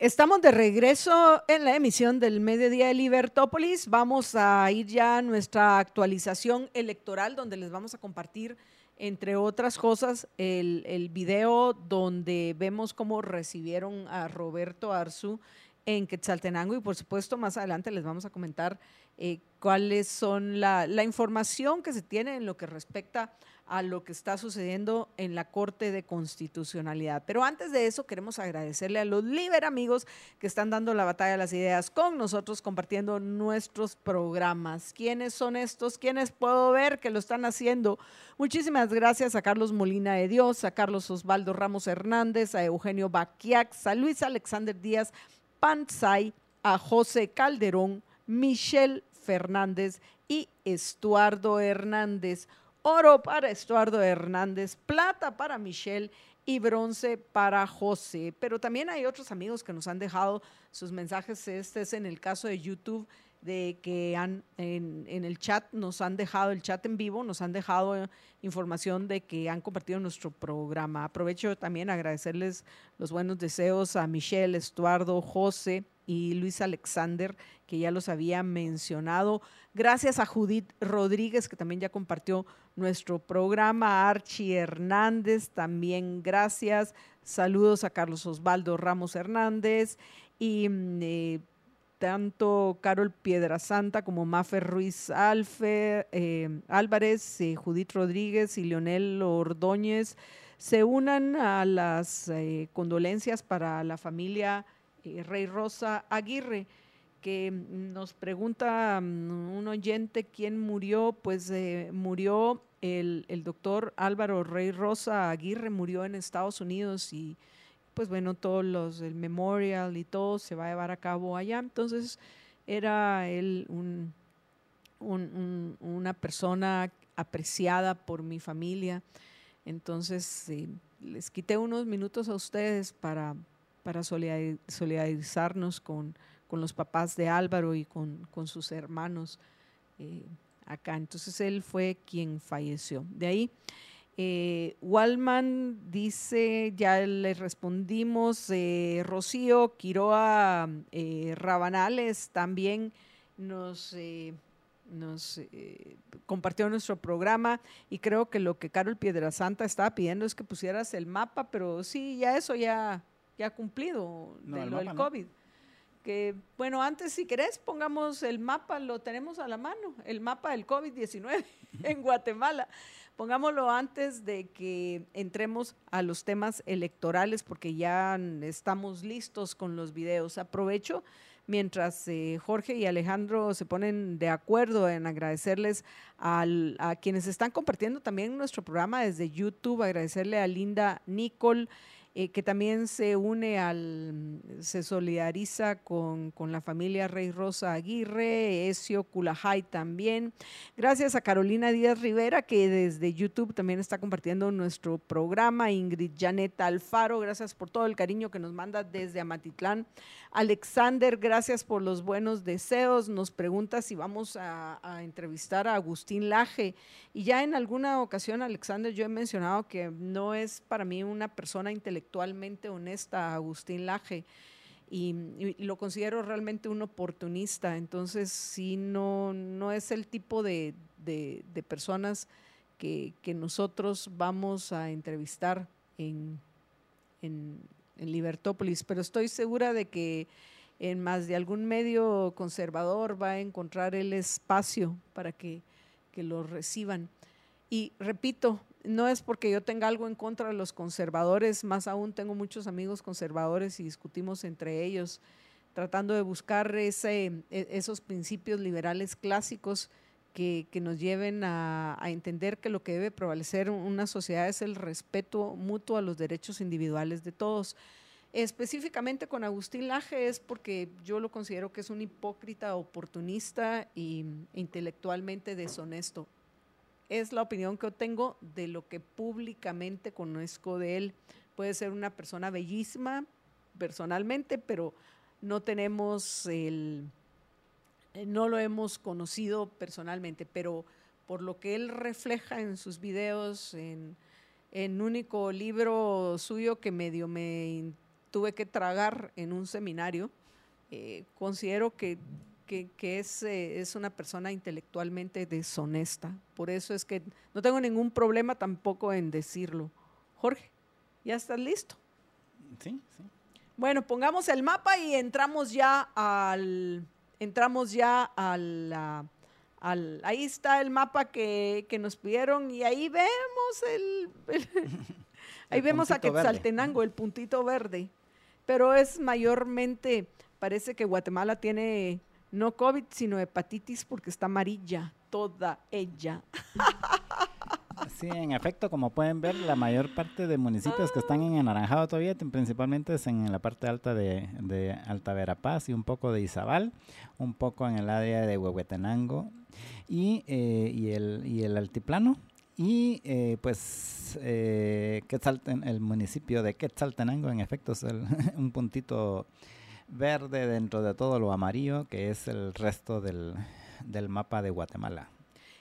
Estamos de regreso en la emisión del Mediodía de Libertópolis. Vamos a ir ya a nuestra actualización electoral, donde les vamos a compartir, entre otras cosas, el, video donde vemos cómo recibieron a Roberto Arzu en Quetzaltenango y por supuesto más adelante les vamos a comentar eh, cuáles son la, la, información que se tiene en lo que respecta a lo que está sucediendo en la Corte de Constitucionalidad. Pero antes de eso queremos agradecerle a los Liber amigos que están dando la batalla de las ideas con nosotros compartiendo nuestros programas. ¿Quiénes son estos? ¿Quiénes puedo ver que lo están haciendo? Muchísimas gracias a Carlos Molina de Dios, a Carlos Osvaldo Ramos Hernández, a Eugenio Baquiax, a Luis Alexander Díaz, Pansay, a José Calderón, Michelle Fernández y Estuardo Hernández. Oro para Estuardo Hernández, plata para Michelle y bronce para José. Pero también hay otros amigos que nos han dejado sus mensajes. Este es en el caso de YouTube de que han en, el chat nos han dejado el chat en vivo, nos han dejado información de que han compartido nuestro programa. Aprovecho también a agradecerles los buenos deseos a Michelle, Estuardo, José y Luis Alexander, que ya los había mencionado. Gracias a Judith Rodríguez, que también ya compartió nuestro programa. Archie Hernández, también gracias. Saludos a Carlos Osvaldo Ramos Hernández y mm, eh, tanto Carol Piedrasanta como Mafer Ruiz Alfe, eh, Álvarez, eh, Judith Rodríguez y Leonel Ordóñez se unan a las eh, condolencias para la familia eh, Rey Rosa Aguirre, que nos pregunta um, un oyente quién murió, pues eh, murió el, doctor Álvaro Rey Rosa Aguirre, murió en Estados Unidos y pues bueno, todos los, el memorial y todo se va a llevar a cabo allá. Entonces, era él un, un, una persona apreciada por mi familia. Entonces, les quité unos minutos a ustedes para, para solidarizarnos con, con los papás de Álvaro y con, con sus hermanos eh, acá. Entonces, él fue quien falleció. De ahí, eh, Walman dice, ya le respondimos, eh, Rocío Quiroa eh, Rabanales también nos, eh, nos compartió nuestro programa y creo que lo que Carol Piedrasanta estaba pidiendo es que pusieras el mapa, pero sí, ya eso ya, ya ha cumplido de lo del COVID. Que, bueno, antes si querés pongamos el mapa, lo tenemos a la mano, el mapa del COVID-19 en Guatemala pongámoslo antes de que entremos a los temas electorales, porque ya estamos listos con los videos. Aprovecho mientras eh, Jorge y Alejandro se ponen de acuerdo en agradecerles al, a quienes están compartiendo también nuestro programa desde YouTube, agradecerle a Linda Nicole. Eh, que también se une al, se solidariza con, con, la familia Rey Rosa Aguirre, Ezio Culajay también. Gracias a Carolina Díaz Rivera, que desde YouTube también está compartiendo nuestro programa. Ingrid Janet Alfaro, gracias por todo el cariño que nos manda desde Amatitlán. Alexander, gracias por los buenos deseos. Nos pregunta si vamos a, a entrevistar a Agustín Laje. Y ya en alguna ocasión, Alexander, yo he mencionado que no es para mí una persona intelectualmente honesta, Agustín Laje. Y, lo considero realmente un oportunista. Entonces, sí, no, no es el tipo de, de, de personas que, que, nosotros vamos a entrevistar en, en, en Libertópolis, pero estoy segura de que en más de algún medio conservador va a encontrar el espacio para que, que lo reciban. Y repito, no es porque yo tenga algo en contra de los conservadores, más aún tengo muchos amigos conservadores y discutimos entre ellos, tratando de buscar ese, esos principios liberales clásicos que, nos lleven a, a, entender que lo que debe prevalecer una sociedad es el respeto mutuo a los derechos individuales de todos. Específicamente con Agustín Laje es porque yo lo considero que es un hipócrita oportunista y intelectualmente deshonesto. Es la opinión que yo tengo de lo que públicamente conozco de él. Puede ser una persona bellísima personalmente, pero no tenemos el, no lo hemos conocido personalmente, pero por lo que él refleja en sus videos, en, en único libro suyo que medio me tuve que tragar en un seminario, eh, considero que, que, que es, eh, es, una persona intelectualmente deshonesta. Por eso es que no tengo ningún problema tampoco en decirlo. Jorge, ¿ya estás listo? Sí, sí. Bueno, pongamos el mapa y entramos ya al, entramos ya la, al, ahí está el mapa que, que, nos pidieron y ahí vemos el, el ahí el vemos a Quetzaltenango, verde. el puntito verde, pero es mayormente, parece que Guatemala tiene no COVID, sino hepatitis porque está amarilla toda ella. Sí, en efecto, como pueden ver, la mayor parte de municipios que están en anaranjado todavía, principalmente es en la parte alta de, de Alta Verapaz y un poco de Izabal, un poco en el área de Huehuetenango y, eh, y, el, y el altiplano. Y eh, pues eh, Quetzalten, el municipio de Quetzaltenango, en efecto, es el, un puntito verde dentro de todo lo amarillo, que es el resto del, del mapa de Guatemala.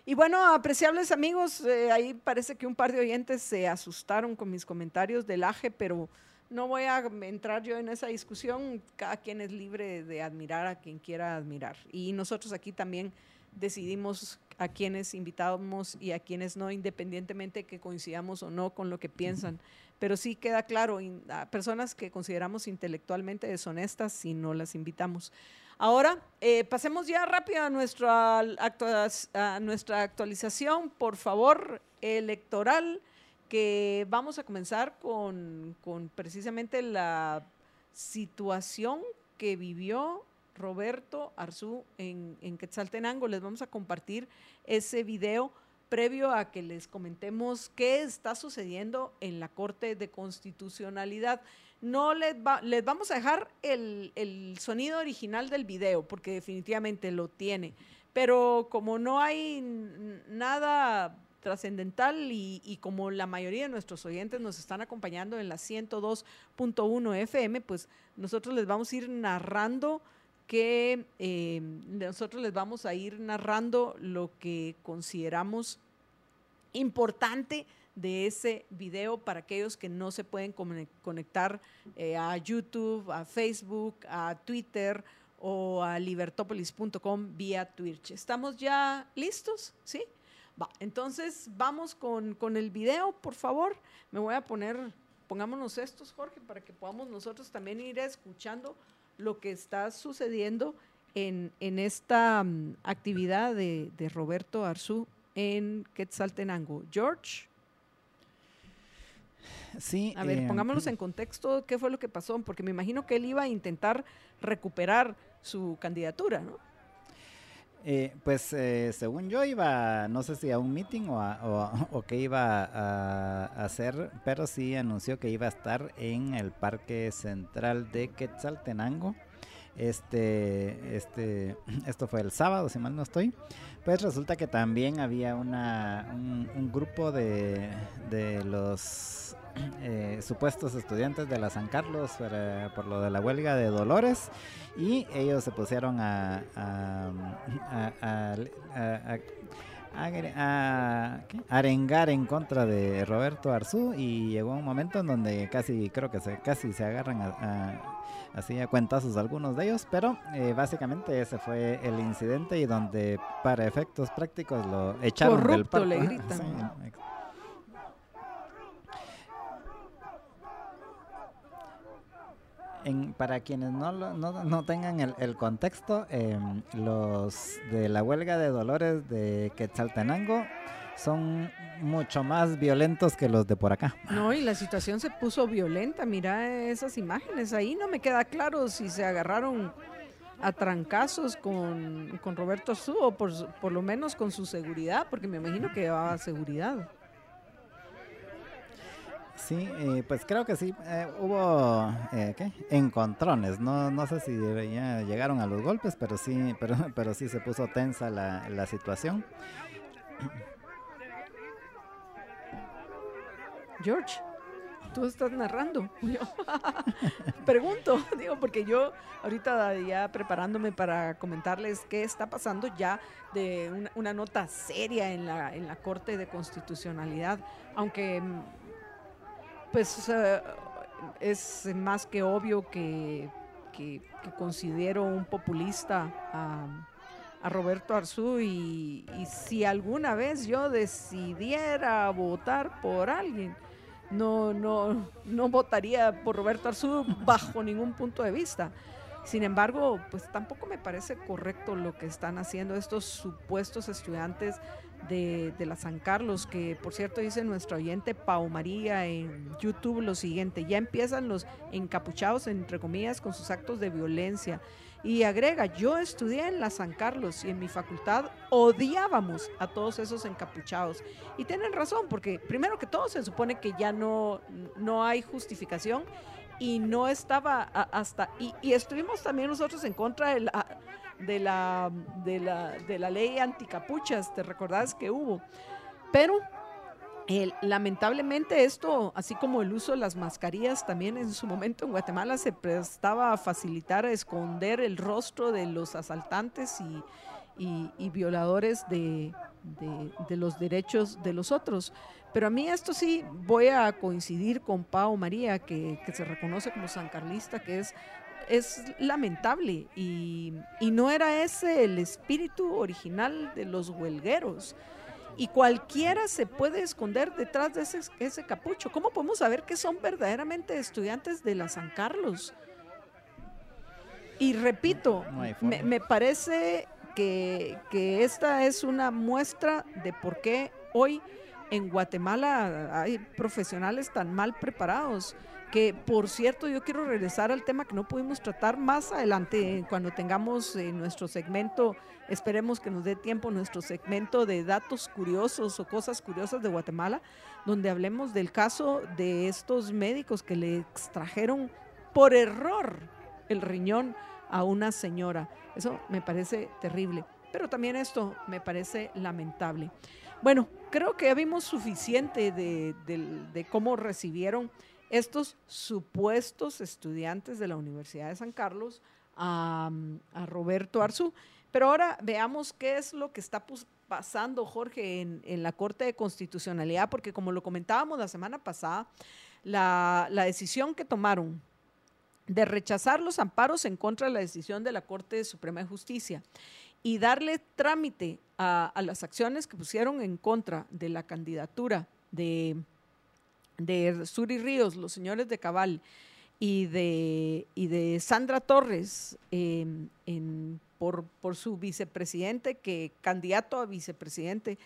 Y bueno, apreciables amigos, eh, ahí parece que un par de oyentes se asustaron con mis comentarios del AGE, pero no voy a entrar yo en esa discusión. Cada quien es libre de admirar a quien quiera admirar. Y nosotros aquí también decidimos a quienes invitamos y a quienes no, independientemente que coincidamos o no con lo que piensan. Pero sí queda claro, a personas que consideramos intelectualmente deshonestas si no las invitamos. Ahora, eh, pasemos ya rápido a nuestra, a nuestra actualización, por favor, electoral, que vamos a comenzar con, con precisamente la situación que vivió Roberto Arzú en, en, Quetzaltenango. Les vamos a compartir ese video previo a que les comentemos qué está sucediendo en la Corte de Constitucionalidad no les, les vamos a dejar el, el, sonido original del video, porque definitivamente lo tiene. Pero como no hay nada trascendental y, y, como la mayoría de nuestros oyentes nos están acompañando en la 102.1 FM, pues nosotros les vamos a ir narrando que eh, nosotros les vamos a ir narrando lo que consideramos importante de ese video para aquellos que no se pueden conectar eh, a YouTube, a Facebook, a Twitter o a libertopolis.com vía Twitch. ¿Estamos ya listos? ¿Sí? Va, entonces vamos con, con, el video, por favor. Me voy a poner, pongámonos estos, Jorge, para que podamos nosotros también ir escuchando lo que está sucediendo en, en esta um, actividad de, de Roberto Arzú en Quetzaltenango. George. Sí. A ver, eh, pongámonos en contexto qué fue lo que pasó, porque me imagino que él iba a intentar recuperar su candidatura, ¿no? Eh, pues eh, según yo iba, no sé si a un meeting o, a, o, que iba a, hacer, pero sí anunció que iba a estar en el Parque Central de Quetzaltenango. Este, este, esto fue el sábado, si mal no estoy. Pues resulta que también había una, un, grupo de, de los eh, supuestos estudiantes de la San Carlos por lo de la huelga de Dolores y ellos se pusieron a, arengar en contra de Roberto Arzú y llegó un momento en donde casi creo que se casi se agarran así a cuentazos algunos de ellos, pero eh, básicamente ese fue el incidente y donde para efectos prácticos lo echaron del parque. para quienes no, no, tengan el, contexto, em, los de la huelga de Dolores de Quetzaltenango son mucho más violentos que los de por acá. No, y la situación se puso violenta. Mira esas imágenes. Ahí no me queda claro si se agarraron a trancazos con, Roberto Su o por, por lo menos con su seguridad, porque me imagino que llevaba seguridad. Sí, eh, pues creo que sí. Eh, hubo eh, ¿qué? encontrones. No, no sé si ya llegaron a los golpes, pero sí, pero, pero sí se puso tensa la, la situación. George, tú estás narrando. Pregunto, digo, porque yo ahorita ya preparándome para comentarles qué está pasando ya de una, nota seria en la, en la Corte de Constitucionalidad, aunque pues es más que obvio que, considero un populista a, Roberto Arzú y, si alguna vez yo decidiera votar por alguien, no, no, no votaría por Roberto Arzú bajo ningún punto de vista. Sin embargo, pues tampoco me parece correcto lo que están haciendo estos supuestos estudiantes de, la San Carlos, que por cierto dice nuestro oyente Pau María en YouTube lo siguiente, ya empiezan los encapuchados, entre comillas, con sus actos de violencia. Y agrega, yo estudié en la San Carlos y en mi facultad odiábamos a todos esos encapuchados. Y tienen razón, porque primero que todo se supone que ya no, no hay justificación y no estaba hasta, y, estuvimos también nosotros en contra de la de la, de la, de la ley anticapuchas, te recordás que hubo. Pero lamentablemente esto, así como el uso de las mascarillas, también en su momento en Guatemala se prestaba a facilitar a esconder el rostro de los asaltantes y, violadores de, los derechos de los otros. Pero a mí esto sí voy a coincidir con Pau María, que, que se reconoce como sancarlista, que es es lamentable y, no era ese el espíritu original de los huelgueros. Y cualquiera se puede esconder detrás de ese, capucho. ¿Cómo podemos saber que son verdaderamente estudiantes de la San Carlos? Y repito, me, parece que, que esta es una muestra de por qué hoy en Guatemala hay profesionales tan mal preparados que por cierto yo quiero regresar al tema que no pudimos tratar más adelante cuando tengamos eh, nuestro segmento, esperemos que nos dé tiempo nuestro segmento de datos curiosos o cosas curiosas de Guatemala, donde hablemos del caso de estos médicos que le extrajeron por error el riñón a una señora. Eso me parece terrible, pero también esto me parece lamentable. Bueno, creo que ya vimos suficiente de, de cómo recibieron estos supuestos estudiantes de la Universidad de San Carlos a, Roberto Arzú. Pero ahora veamos qué es lo que está pasando, Jorge, en, la Corte de Constitucionalidad, porque como lo comentábamos la semana pasada, la, decisión que tomaron de rechazar los amparos en contra de la decisión de la Corte Suprema de Justicia y darle trámite a las acciones que pusieron en contra de la candidatura de de Suri Ríos, los señores de Cabal, y de, y de Sandra Torres em, por, por, su vicepresidente, que candidato a vicepresidente,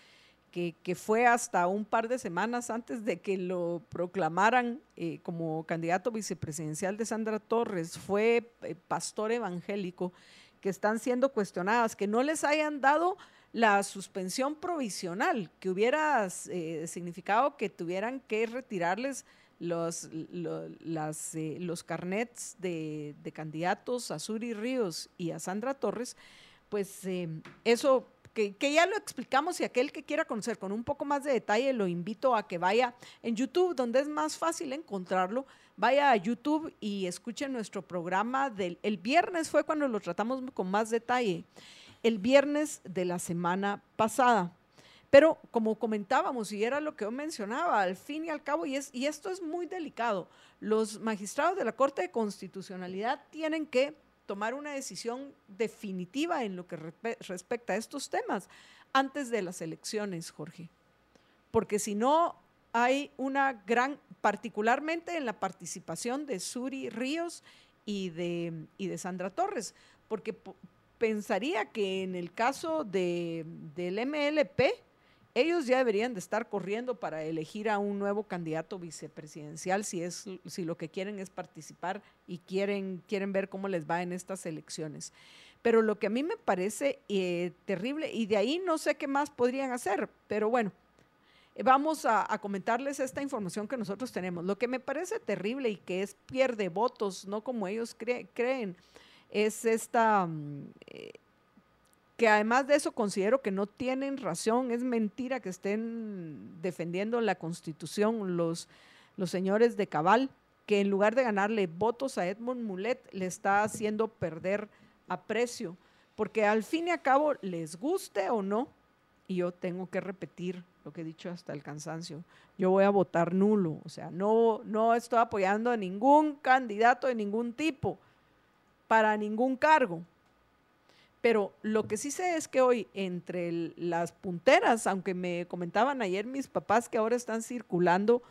que, que, fue hasta un par de semanas antes de que lo proclamaran eh, como candidato vicepresidencial de Sandra Torres, fue eh, pastor evangélico que están siendo cuestionadas, que no les hayan dado la suspensión provisional, que hubiera eh, significado que tuvieran que retirarles los, eh, los carnets de, candidatos a Suri Ríos y a Sandra Torres, pues eh, eso que, que, ya lo explicamos y aquel que quiera conocer con un poco más de detalle lo invito a que vaya en YouTube, donde es más fácil encontrarlo. Vaya a YouTube y escuchen nuestro programa del el viernes fue cuando lo tratamos con más detalle el viernes de la semana pasada. Pero como comentábamos, y era lo que yo mencionaba, al fin y al cabo, y, es, esto es muy delicado, los magistrados de la Corte de Constitucionalidad tienen que tomar una decisión definitiva en lo que respecta a estos temas antes de las elecciones, Jorge. Porque si no, hay una gran, particularmente en la participación de Suri Ríos y y de Sandra Torres, porque pensaría que en el caso de, del MLP, ellos ya deberían de estar corriendo para elegir a un nuevo candidato vicepresidencial si es si lo que quieren es participar y quieren quieren ver cómo les va en estas elecciones. Pero lo que a mí me parece eh, terrible y de ahí no sé qué más podrían hacer, pero bueno, vamos a, comentarles esta información que nosotros tenemos. Lo que me parece terrible y que es pierde votos, no como ellos creen, es esta, mm, eh, que además de eso considero que no tienen razón, es mentira que estén defendiendo la constitución los, los señores de Cabal, que en lugar de ganarle votos a Edmond Mulet, le está haciendo perder aprecio, porque al fin y a cabo, les guste o no, y yo tengo que repetir lo que he dicho hasta el cansancio, yo voy a votar nulo, o sea, no, no estoy apoyando a ningún candidato de ningún tipo para ningún cargo. Pero lo que sí sé es que hoy entre las punteras, aunque me comentaban ayer mis papás que ahora están circulando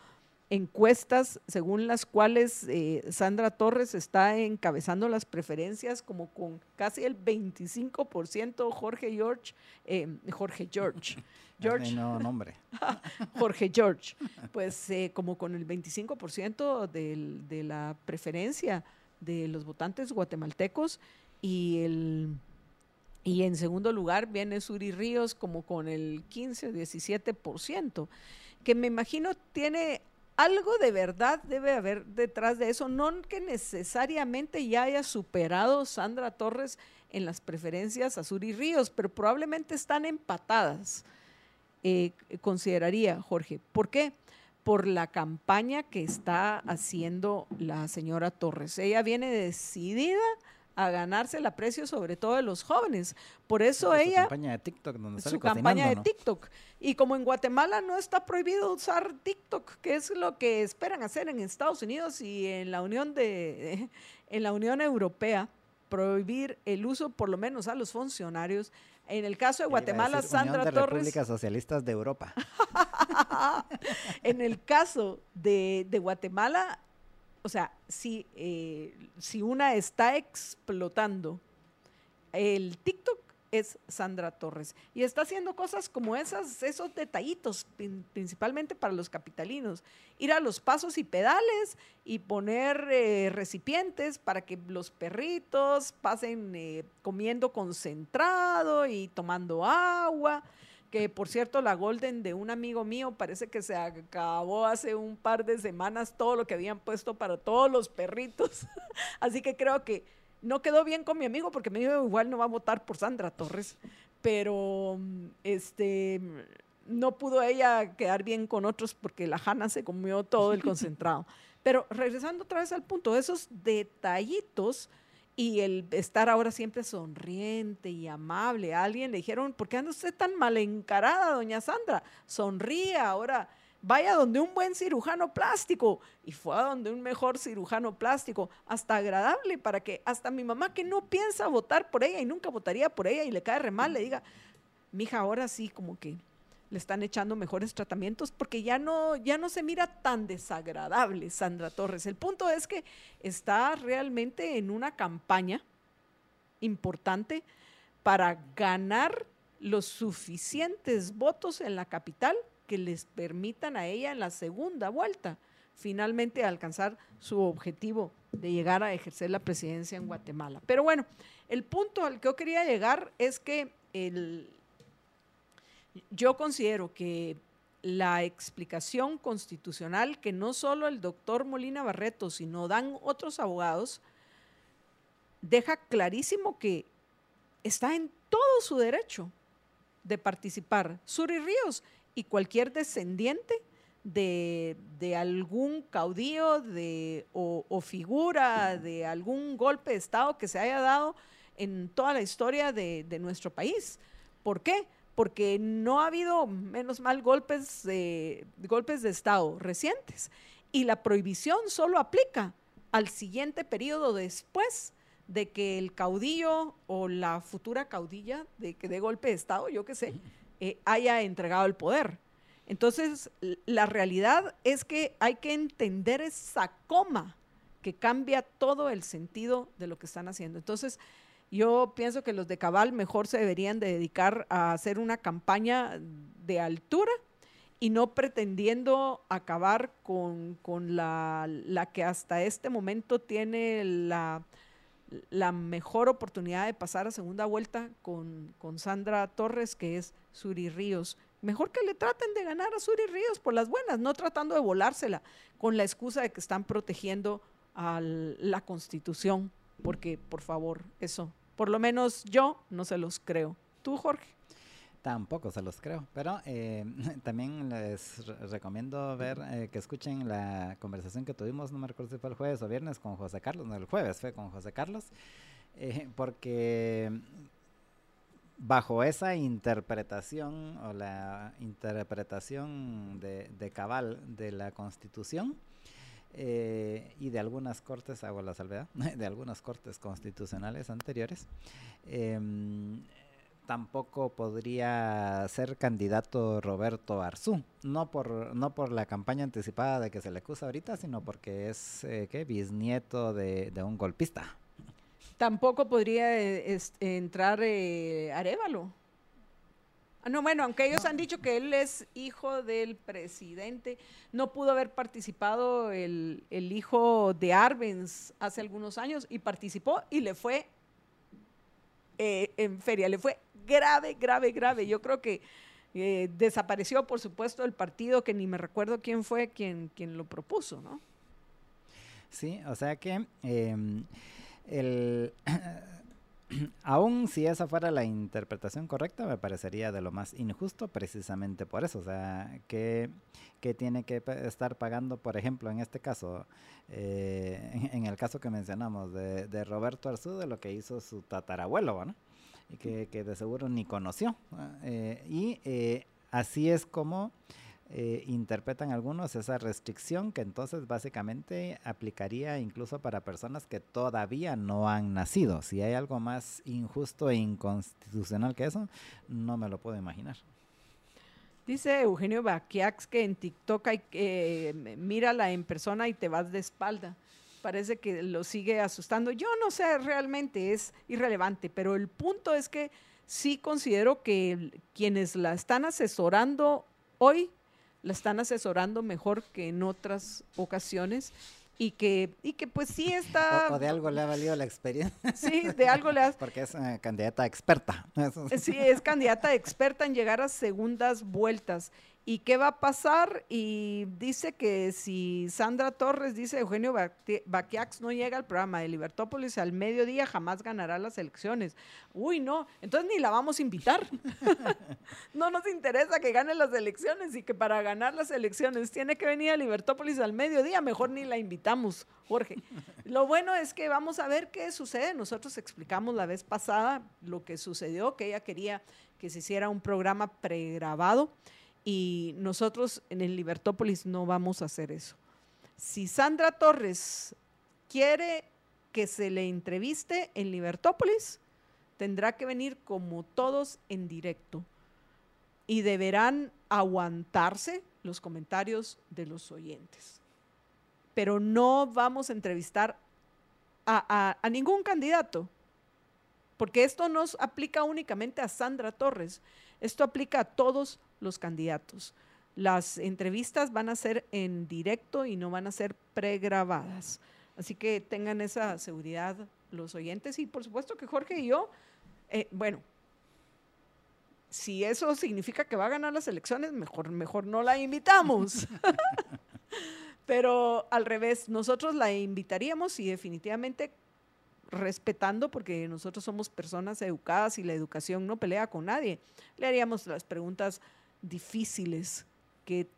encuestas según las cuales eh, Sandra Torres está encabezando las preferencias como con casi el 25% Jorge George, eh, Jorge George, George. no nombre. Jorge George, pues eh, como con el 25% de la preferencia de los votantes guatemaltecos y el y en segundo lugar viene Suri Ríos como con el 15 o 17%, que me imagino tiene algo de verdad debe haber detrás de eso, no que necesariamente ya haya superado Sandra Torres en las preferencias a Suri Ríos, pero probablemente están empatadas, eh, consideraría Jorge. ¿Por qué? Por la campaña que está haciendo la señora Torres. Ella viene decidida a ganarse el aprecio sobre todo de los jóvenes. Por eso ella... Su campaña de TikTok, donde Su campaña de TikTok. Y como en Guatemala no está prohibido usar TikTok, que es lo que esperan hacer en Estados Unidos y en la Unión, de, en la Unión Europea, prohibir el uso por lo menos a los funcionarios. En el caso de Guatemala, Sandra de Torres. Repúblicas Socialistas de Europa. en el caso de, Guatemala, o sea, si, eh, si una está explotando el TikTok, es Sandra Torres. Y está haciendo cosas como esas, esos detallitos, principalmente para los capitalinos. Ir a los pasos y pedales y poner eh, recipientes para que los perritos pasen eh, comiendo concentrado y tomando agua. Que por cierto, la Golden de un amigo mío parece que se acabó hace un par de semanas todo lo que habían puesto para todos los perritos. Así que creo que no quedó bien con mi amigo porque me dijo igual no va a votar por Sandra Torres, pero este no pudo ella quedar bien con otros porque la Hanna se comió todo el concentrado. Pero regresando otra vez al punto, esos detallitos y el estar ahora siempre sonriente y amable. A alguien le dijeron, ¿por qué anda usted tan mal encarada, doña Sandra? Sonríe ahora vaya donde un buen cirujano plástico. Y fue a donde un mejor cirujano plástico, hasta agradable, para que hasta mi mamá que no piensa votar por ella y nunca votaría por ella y le cae re mal, le diga, mija, ahora sí, como que le están echando mejores tratamientos porque ya no, ya no se mira tan desagradable Sandra Torres. El punto es que está realmente en una campaña importante para ganar los suficientes votos en la capital que les permitan a ella en la segunda vuelta finalmente alcanzar su objetivo de llegar a ejercer la presidencia en Guatemala. Pero bueno, el punto al que yo quería llegar es que yo considero que la explicación constitucional que no solo el doctor Molina Barreto, sino dan otros abogados, deja clarísimo que está en todo su derecho de participar. Suri Ríos y cualquier descendiente de, algún caudillo de, o, figura de algún golpe de Estado que se haya dado en toda la historia de, nuestro país. ¿Por qué? porque no ha habido, menos mal, golpes de, golpes de Estado recientes. Y la prohibición solo aplica al siguiente periodo después de que el caudillo o la futura caudilla de, de golpe de Estado, yo qué sé, eh, haya entregado el poder. Entonces, la realidad es que hay que entender esa coma que cambia todo el sentido de lo que están haciendo. Entonces, yo pienso que los de Cabal mejor se deberían de dedicar a hacer una campaña de altura y no pretendiendo acabar con, la, que hasta este momento tiene la, la, mejor oportunidad de pasar a segunda vuelta con, con Sandra Torres, que es Suri Ríos. Mejor que le traten de ganar a Suri Ríos por las buenas, no tratando de volársela con la excusa de que están protegiendo a la Constitución, porque por favor, eso por lo menos yo no se los creo. ¿Tú, Jorge? Tampoco se los creo, pero eh, también les recomiendo ver, eh, que escuchen la conversación que tuvimos, no me recuerdo si fue el jueves o viernes con José Carlos, no, el jueves fue con José Carlos, eh, porque bajo esa interpretación o la interpretación de, cabal de la Constitución, y de algunas cortes, hago la salvedad, de algunas cortes constitucionales anteriores, em, tampoco podría ser candidato Roberto Arzú, no por, no por la campaña anticipada de que se le acusa ahorita, sino porque es eh, ¿qué? bisnieto de, un golpista. Tampoco podría eh, entrar Arevalo. Ah, no, bueno, aunque ellos han dicho que él es hijo del presidente, no pudo haber participado el, hijo de Arbenz hace algunos años y participó y le fue eh, en feria, le fue grave, grave, grave. Yo creo que eh, desapareció, por supuesto, el partido que ni me recuerdo quién fue quien, quien lo propuso, ¿no? Sí, o sea que em, el aún si esa fuera la interpretación correcta, me parecería de lo más injusto precisamente por eso. O sea, que, tiene que estar pagando, por ejemplo, en este caso, eh, en, el caso que mencionamos de, Roberto Arzú, de lo que hizo su tatarabuelo, ¿no? Y que, de seguro ni conoció. Eh, y eh, así es como eh, interpretan algunos esa restricción que entonces básicamente aplicaría incluso para personas que todavía no han nacido. Si hay algo más injusto e inconstitucional que eso, no me lo puedo imaginar. Dice Eugenio Baquiax que en TikTok hay que eh, mírala en persona y te vas de espalda. Parece que lo sigue asustando. Yo no sé, realmente es irrelevante, pero el punto es que sí considero que quienes la están asesorando hoy la están asesorando mejor que en otras ocasiones y que, y que pues sí está... O, de algo le ha valido la experiencia. Sí, de algo le ha... Porque es eh, candidata experta. Sí, es candidata experta en llegar a segundas vueltas. ¿Y qué va a pasar? Y dice que si Sandra Torres, dice Eugenio Baquiax, no llega al programa de Libertópolis al mediodía, jamás ganará las elecciones. Uy, no, entonces ni la vamos a invitar. no nos interesa que gane las elecciones y que para ganar las elecciones tiene que venir a Libertópolis al mediodía, mejor ni la invitamos, Jorge. Lo bueno es que vamos a ver qué sucede. Nosotros explicamos la vez pasada lo que sucedió, que ella quería que se hiciera un programa pregrabado y nosotros en el Libertópolis no vamos a hacer eso. Si Sandra Torres quiere que se le entreviste en Libertópolis, tendrá que venir como todos en directo y deberán aguantarse los comentarios de los oyentes. Pero no vamos a entrevistar a, a ningún candidato, porque esto no aplica únicamente a Sandra Torres, esto aplica a todos los candidatos. Las entrevistas van a ser en directo y no van a ser pregrabadas. Así que tengan esa seguridad los oyentes y por supuesto que Jorge y yo, eh, bueno, si eso significa que va a ganar las elecciones, mejor, mejor no la invitamos. Pero al revés, nosotros la invitaríamos y definitivamente respetando, porque nosotros somos personas educadas y la educación no pelea con nadie, le haríamos las preguntas difíciles que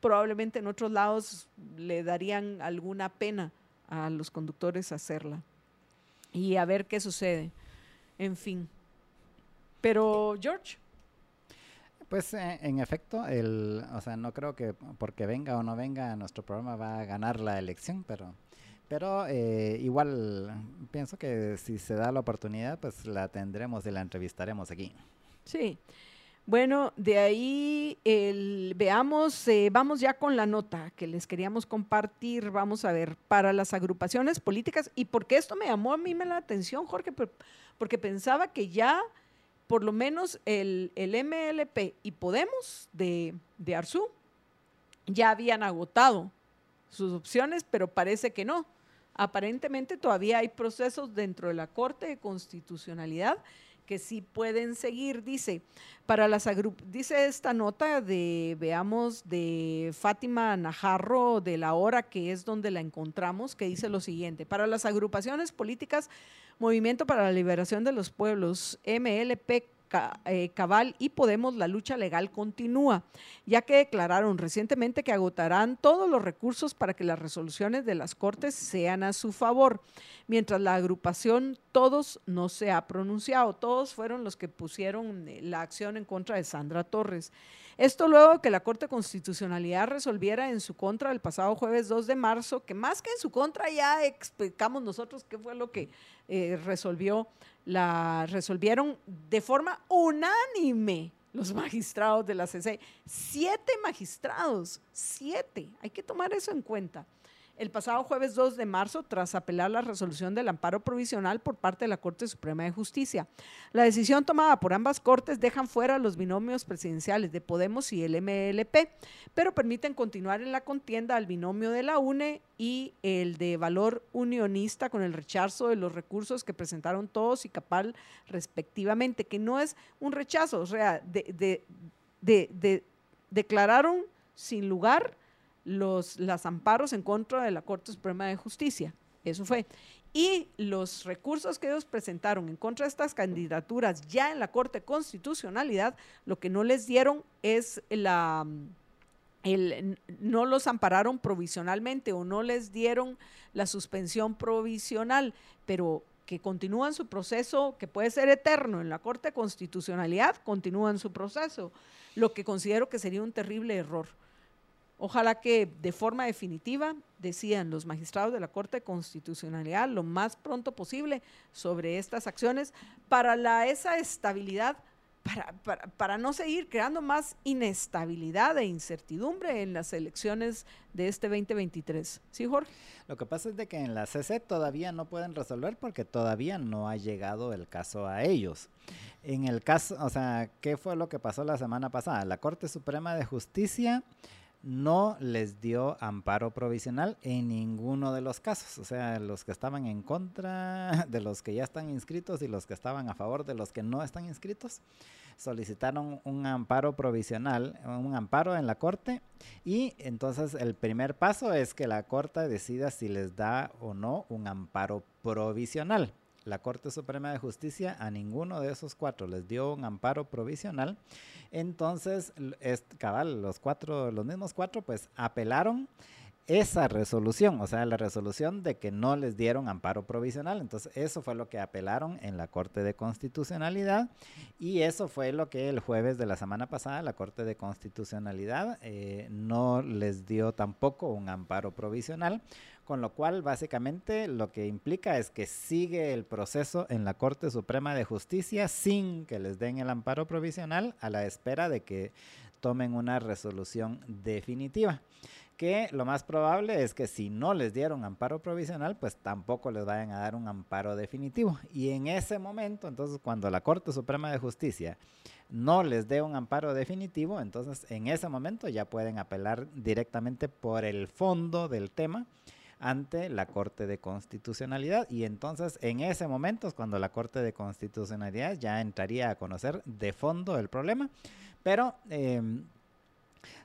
probablemente en otros lados le darían alguna pena a los conductores hacerla. Y a ver qué sucede. En fin. Pero, George. Pues eh, en efecto, el, o sea, no creo que porque venga o no venga nuestro programa va a ganar la elección, pero, pero eh, igual pienso que si se da la oportunidad, pues la tendremos y la entrevistaremos aquí. Sí. Bueno, de ahí veamos, eh, vamos ya con la nota que les queríamos compartir. Vamos a ver, para las agrupaciones políticas, y porque esto me llamó a mí la atención, Jorge, porque pensaba que ya por lo menos el, el MLP y Podemos de, de Arzú ya habían agotado sus opciones, pero parece que no. Aparentemente todavía hay procesos dentro de la Corte de Constitucionalidad que sí pueden seguir, dice, para las dice esta nota de, veamos, de Fátima Najarro de la hora que es donde la encontramos, que dice lo siguiente, para las agrupaciones políticas, Movimiento para la Liberación de los Pueblos, MLP Cabal y Podemos, la lucha legal continúa, ya que declararon recientemente que agotarán todos los recursos para que las resoluciones de las Cortes sean a su favor, mientras la agrupación Todos no se ha pronunciado. Todos fueron los que pusieron eh, la acción en contra de Sandra Torres. Esto luego que la Corte Constitucionalidad resolviera en su contra el pasado jueves 2 de marzo, que más que en su contra ya explicamos nosotros qué fue lo que eh, resolvió la resolvieron de forma unánime los magistrados de la CC. Siete magistrados, siete. Hay que tomar eso en cuenta el pasado jueves 2 de marzo tras apelar la resolución del amparo provisional por parte de la Corte Suprema de Justicia. La decisión tomada por ambas cortes dejan fuera los binomios presidenciales de Podemos y el MLP, pero permiten continuar en la contienda al binomio de la UNE y el de valor unionista con el rechazo de los recursos que presentaron todos y Capal respectivamente, que no es un rechazo, o sea, de, declararon sin lugar los las amparos en contra de la Corte Suprema de Justicia. Eso fue. Y los recursos que ellos presentaron en contra de estas candidaturas ya en la Corte Constitucionalidad, lo que no les dieron es la, el, no los ampararon provisionalmente o no les dieron la suspensión provisional, pero que continúan su proceso, que puede ser eterno en la Corte Constitucionalidad, continúan su proceso, lo que considero que sería un terrible error. Ojalá que de forma definitiva decían los magistrados de la Corte de Constitucionalidad lo más pronto posible sobre estas acciones para la, esa estabilidad, para, para, no seguir creando más inestabilidad e incertidumbre en las elecciones de este 2023. ¿Sí, Jorge? Lo que pasa es de que en la CC todavía no pueden resolver porque todavía no ha llegado el caso a ellos. En el caso, o sea, ¿qué fue lo que pasó la semana pasada? La Corte Suprema de Justicia no les dio amparo provisional en ninguno de los casos. O sea, los que estaban en contra de los que ya están inscritos y los que estaban a favor de los que no están inscritos, solicitaron un amparo provisional, un amparo en la corte y entonces el primer paso es que la corte decida si les da o no un amparo provisional la Corte Suprema de Justicia a ninguno de esos cuatro les dio un amparo provisional. Entonces, es, cabal, los cuatro, los mismos cuatro, pues apelaron esa resolución, o sea, la resolución de que no les dieron amparo provisional. Entonces, eso fue lo que apelaron en la Corte de Constitucionalidad y eso fue lo que el jueves de la semana pasada la Corte de Constitucionalidad eh, no les dio tampoco un amparo provisional con lo cual básicamente lo que implica es que sigue el proceso en la Corte Suprema de Justicia sin que les den el amparo provisional a la espera de que tomen una resolución definitiva que lo más probable es que si no les dieron amparo provisional, pues tampoco les vayan a dar un amparo definitivo. Y en ese momento, entonces, cuando la Corte Suprema de Justicia no les dé un amparo definitivo, entonces en ese momento ya pueden apelar directamente por el fondo del tema ante la Corte de Constitucionalidad. Y entonces en ese momento es cuando la Corte de Constitucionalidad ya entraría a conocer de fondo el problema, pero... Em,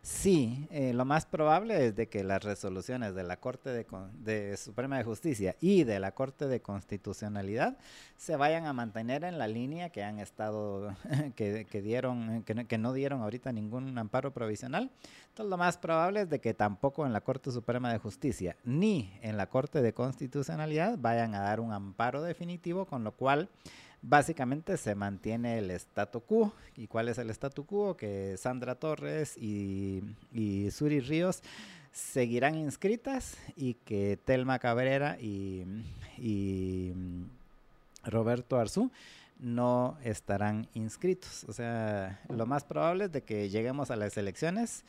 Sí, eh, lo más probable es de que las resoluciones de la Corte de, Suprema de Justicia y de la Corte de Constitucionalidad se vayan a mantener en la línea que han estado, que, dieron, que no, dieron ahorita ningún amparo provisional. Entonces, lo más probable es de que tampoco en la Corte Suprema de Justicia ni en la Corte de Constitucionalidad vayan a dar un amparo definitivo, con lo cual básicamente se mantiene el statu quo. ¿Y cuál es el statu quo? Que Sandra Torres y, Suri Ríos seguirán inscritas y que Telma Cabrera y, Roberto Arzú no estarán inscritos. O sea, lo más probable es de que lleguemos a las elecciones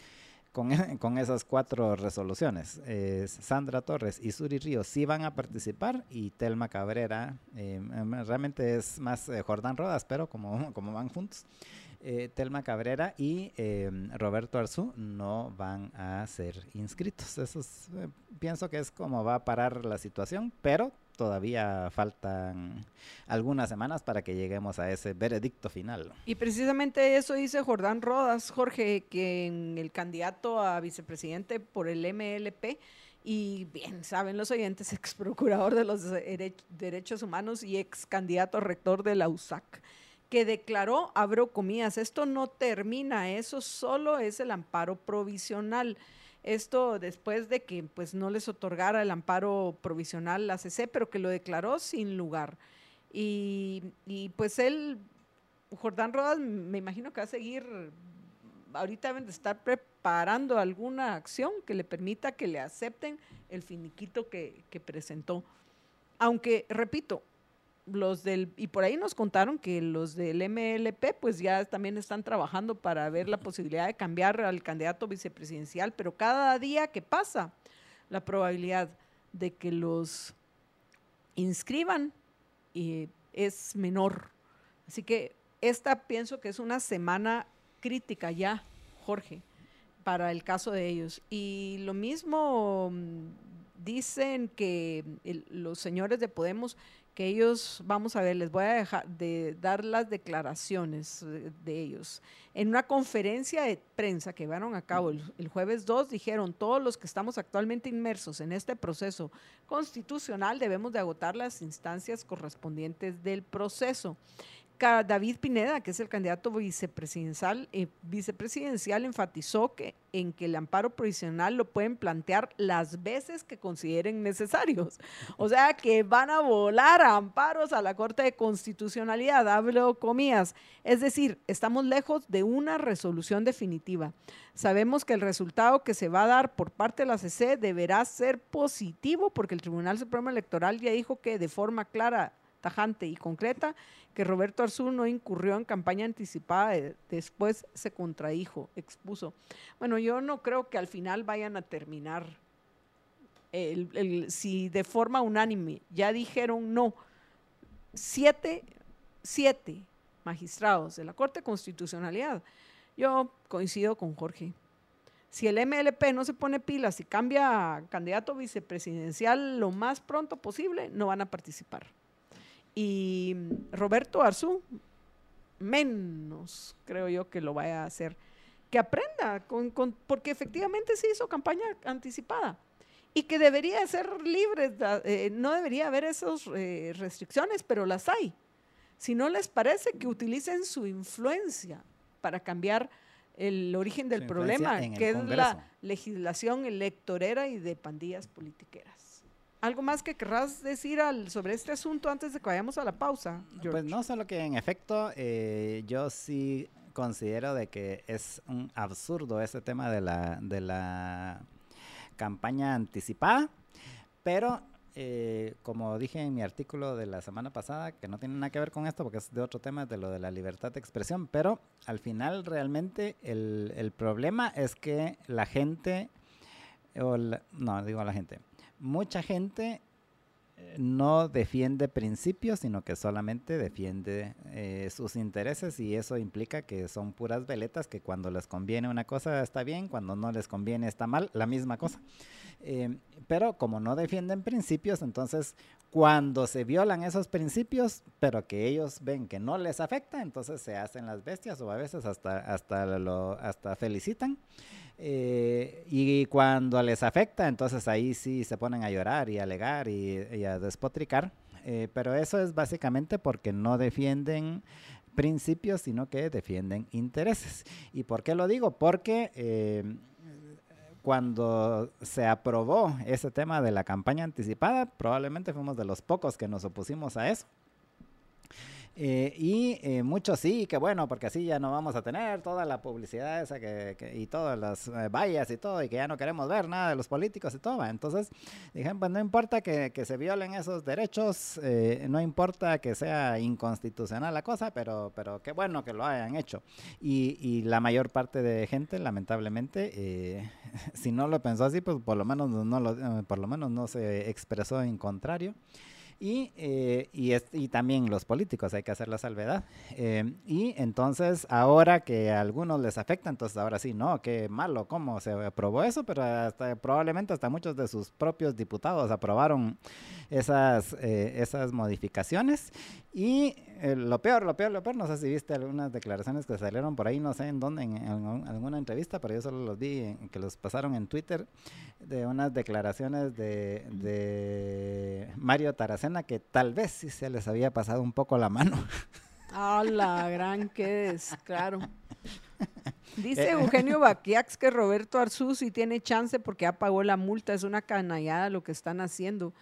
con, esas cuatro resoluciones. Sandra Torres y Suri Ríos sí van a participar y Telma Cabrera, eh, realmente es más eh, Jordán Rodas, pero como, como van juntos. Eh, Telma Cabrera y em, Roberto Arzú no van a ser inscritos. Eso pienso que es como va a parar la situación, pero todavía faltan algunas semanas para que lleguemos a ese veredicto final. Y precisamente eso dice Jordán Rodas, Jorge, que el candidato a vicepresidente por el MLP, y bien saben los oyentes, ex procurador de los derechos humanos y ex candidato rector de la USAC, que declaró, abro comillas, esto no termina, eso solo es el amparo provisional. Esto después de que pues no les otorgara el amparo provisional la CC, pero que lo declaró sin lugar. Y, pues él, Jordán Rodas, me imagino que va a seguir, ahorita deben de estar preparando alguna acción que le permita que le acepten el finiquito que, que presentó. Aunque, repito, los del, y por ahí nos contaron que los del MLP pues ya también están trabajando para ver la posibilidad de cambiar al candidato vicepresidencial, pero cada día que pasa, la probabilidad de que los inscriban eh, es menor. Así que esta pienso que es una semana crítica ya, Jorge, para el caso de ellos. Y lo mismo mm, dicen que los señores de Podemos que ellos, vamos a ver, les voy a dejar de dar las declaraciones de, ellos. En una conferencia de prensa que llevaron a cabo el, el, jueves 2, dijeron, todos los que estamos actualmente inmersos en este proceso constitucional debemos de agotar las instancias correspondientes del proceso. David Pineda, que es el candidato vicepresidencial, eh, vicepresidencial enfatizó que en que el amparo provisional lo pueden plantear las veces que consideren necesarios. O sea que van a volar amparos a la Corte de Constitucionalidad, hablo comillas. Es decir, estamos lejos de una resolución definitiva. Sabemos que el resultado que se va a dar por parte de la CC deberá ser positivo porque el Tribunal Supremo Electoral ya dijo que de forma clara tajante y concreta que Roberto Arzú no incurrió en campaña anticipada, después se contradijo, expuso. Bueno, yo no creo que al final vayan a terminar, si de forma unánime ya dijeron no, siete, siete magistrados de la Corte de Constitucionalidad, yo coincido con Jorge. Si el MLP no se pone pilas y cambia candidato vicepresidencial lo más pronto posible, no van a participar. Y Roberto Arzú, menos creo yo que lo vaya a hacer. Que aprenda, con, porque efectivamente se hizo campaña anticipada y que debería ser libre, eh, no debería haber esas eh, restricciones, pero las hay. Si no les parece que utilicen su influencia para cambiar el origen del problema, que es la legislación electorera y de pandillas politiqueras. ¿Algo más que querrás decir sobre este asunto antes de que vayamos a la pausa? Pues no, solo que en efecto eh, yo sí considero de que es un absurdo ese tema de la, de la campaña anticipada, pero eh, como dije en mi artículo de la semana pasada, que no tiene nada que ver con esto porque es de otro tema, de lo de la libertad de expresión, pero al final realmente el, problema es que la gente, o no, digo la gente, mucha gente no defiende principios, sino que solamente defiende eh, sus intereses y eso implica que son puras veletas que cuando les conviene una cosa está bien, cuando no les conviene está mal, la misma cosa. Eh, pero como no defienden principios, entonces cuando se violan esos principios, pero que ellos ven que no les afecta, entonces se hacen las bestias o a veces hasta, hasta, hasta felicitan. Eh, y cuando les afecta, entonces ahí sí se ponen a llorar y a alegar y, a despotricar. Eh, pero eso es básicamente porque no defienden principios, sino que defienden intereses. ¿Y por qué lo digo? Porque eh, cuando se aprobó ese tema de la campaña anticipada, probablemente fuimos de los pocos que nos opusimos a eso. Eh, y eh, muchos sí, que bueno, porque así ya no vamos a tener toda la publicidad esa que, y todas las eh, vallas y todo, y que ya no queremos ver nada de los políticos y todo. Entonces, dijeron, pues no importa que, que se violen esos derechos, no importa que sea inconstitucional la cosa, pero, pero qué bueno que lo hayan hecho. Y, y la mayor parte de gente, lamentablemente, si no lo pensó así, pues por lo menos no, lo, por lo menos no se expresó en contrario. Y, eh, y, y, también los políticos, hay que hacer la salvedad. Eh, y entonces, ahora que a algunos les afecta, entonces ahora sí, no, qué malo, cómo se aprobó eso, pero hasta, probablemente hasta muchos de sus propios diputados aprobaron esas, eh, esas modificaciones. Y lo peor, lo peor, lo peor, no sé si viste algunas declaraciones que salieron por ahí, no sé en dónde, en, alguna entrevista, pero yo solo los vi, que los pasaron en Twitter, de unas declaraciones de, de Mario Taracena que tal vez sí se les había pasado un poco la mano. Ah, la gran que es, claro. Dice Eugenio Baquiax que Roberto Arzú sí tiene chance porque ya pagó la multa, es una canallada lo que están haciendo.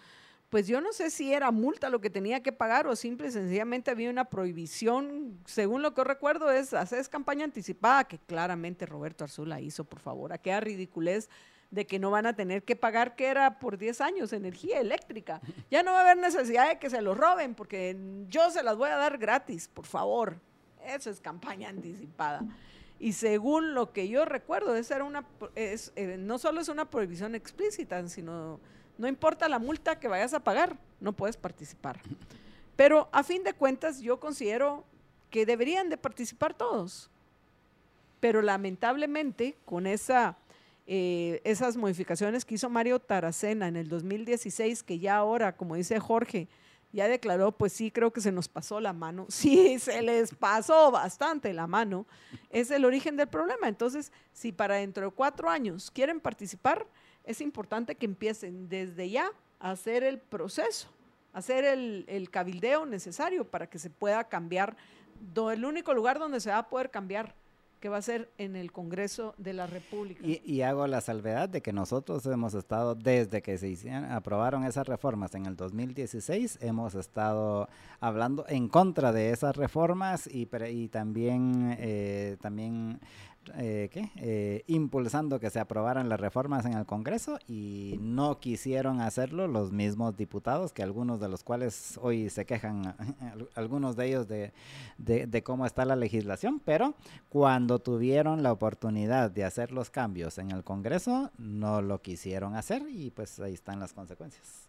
Pues yo no sé si era multa lo que tenía que pagar o simple y sencillamente había una prohibición, según lo que recuerdo es hacer campaña anticipada, que claramente Roberto Arzula hizo, por favor, a qué ridiculez de que no van a tener que pagar, que era por 10 años, energía eléctrica. Ya no va a haber necesidad de que se lo roben, porque yo se las voy a dar gratis, por favor. Eso es campaña anticipada. Y según lo que yo recuerdo, esa era una, es, eh, no solo es una prohibición explícita, sino no importa la multa que vayas a pagar, no puedes participar. Pero a fin de cuentas yo considero que deberían de participar todos. Pero lamentablemente con esa, eh, esas modificaciones que hizo Mario Taracena en el 2016, que ya ahora, como dice Jorge, ya declaró, pues sí, creo que se nos pasó la mano. Sí, se les pasó bastante la mano. Es el origen del problema. Entonces, si para dentro de cuatro años quieren participar, es importante que empiecen desde ya a hacer el proceso, hacer el, cabildeo necesario para que se pueda cambiar. el único lugar donde se va a poder cambiar que va a ser en el Congreso de la República. Y, hago la salvedad de que nosotros hemos estado, desde que se hicieron, aprobaron esas reformas en el 2016, hemos estado hablando en contra de esas reformas y, y también, eh, también eh. Eh, impulsando que se aprobaran las reformas en el Congreso y no quisieron hacerlo los mismos diputados, que algunos de los cuales hoy se quejan, algunos de ellos de, de, cómo está la legislación, pero cuando tuvieron la oportunidad de hacer los cambios en el Congreso, no lo quisieron hacer y pues ahí están las consecuencias.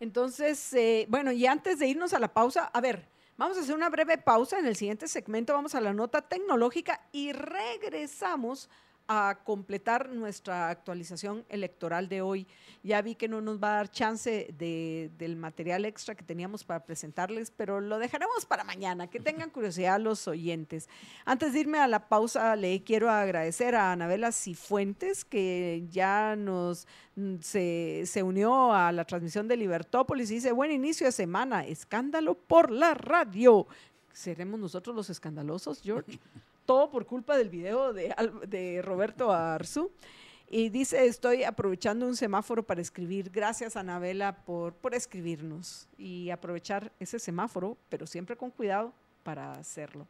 Entonces, eh, bueno, y antes de irnos a la pausa, a ver, Vamos a hacer una breve pausa. En el siguiente segmento vamos a la nota tecnológica y regresamos a completar nuestra actualización electoral de hoy. Ya vi que no nos va a dar chance de, del material extra que teníamos para presentarles, pero lo dejaremos para mañana, que tengan curiosidad los oyentes. Antes de irme a la pausa, le quiero agradecer a Anabela Cifuentes, que ya nos mm, se, se unió a la transmisión de Libertópolis y dice, buen inicio de semana, escándalo por la radio. ¿Seremos nosotros los escandalosos, George? todo por culpa del video de, de Roberto Arzú. Y dice, estoy aprovechando un semáforo para escribir. Gracias, Anabela, por, por escribirnos y aprovechar ese semáforo, pero siempre con cuidado para hacerlo.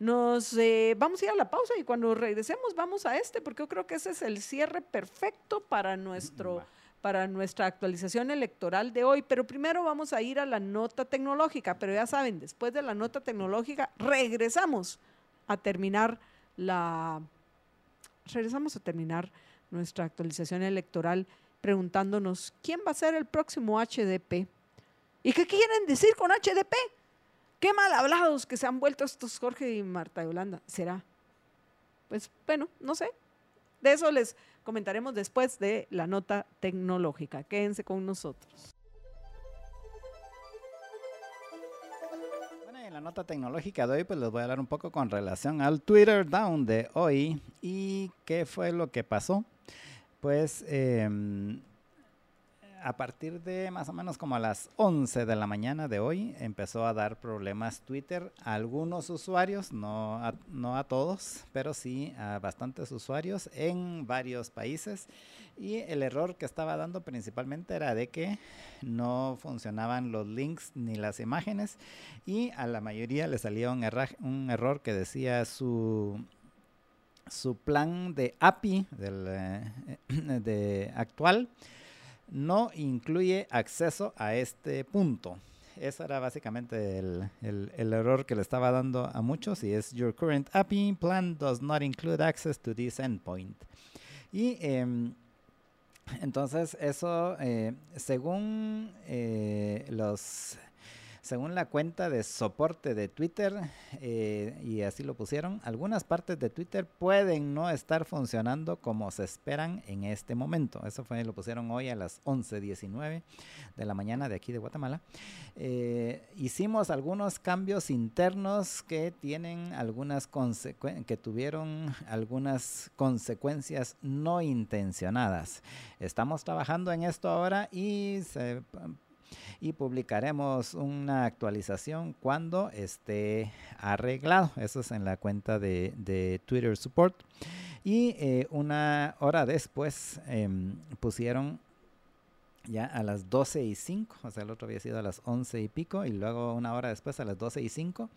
Nos eh, vamos a ir a la pausa y cuando regresemos vamos a este, porque yo creo que ese es el cierre perfecto para nuestro para nuestra actualización electoral de hoy. Pero primero vamos a ir a la nota tecnológica. Pero ya saben, después de la nota tecnológica regresamos a terminar la... Regresamos a terminar nuestra actualización electoral preguntándonos quién va a ser el próximo HDP ¿Y qué quieren decir con HDP? Qué mal hablados que se han vuelto estos Jorge y Marta Yolanda. ¿Será? Pues bueno, no sé. De eso les comentaremos después de la nota tecnológica. Quédense con nosotros. La nota tecnológica de hoy, pues les voy a hablar un poco con relación al Twitter Down de hoy y qué fue lo que pasó. Pues eh, a partir de más o menos como a las 11 de la mañana de hoy empezó a dar problemas Twitter a algunos usuarios, no a, no a todos, pero sí a bastantes usuarios en varios países. Y el error que estaba dando principalmente era de que no funcionaban los links ni las imágenes y a la mayoría le salía un, un error que decía su su plan de API del, eh, de actual no incluye acceso a este punto. Ese era básicamente el, el, error que le estaba dando a muchos y es Your current API plan does not include access to this endpoint. Y eh, entonces eso, eh, según eh, los según la cuenta de soporte de Twitter, eh, y así lo pusieron, algunas partes de Twitter pueden no estar funcionando como se esperan en este momento. Eso fue, lo pusieron hoy a las 11.19 de la mañana de aquí de Guatemala. Eh, hicimos algunos cambios internos que tienen algunas que tuvieron algunas consecuencias no intencionadas. Estamos trabajando en esto ahora y se y publicaremos una actualización cuando esté arreglado. Eso es en la cuenta de, Twitter Support. Y eh, una hora después em, pusieron ya a las 12 y 5, o sea, el otro había sido a las 11 y pico, y luego una hora después a las 12 y 5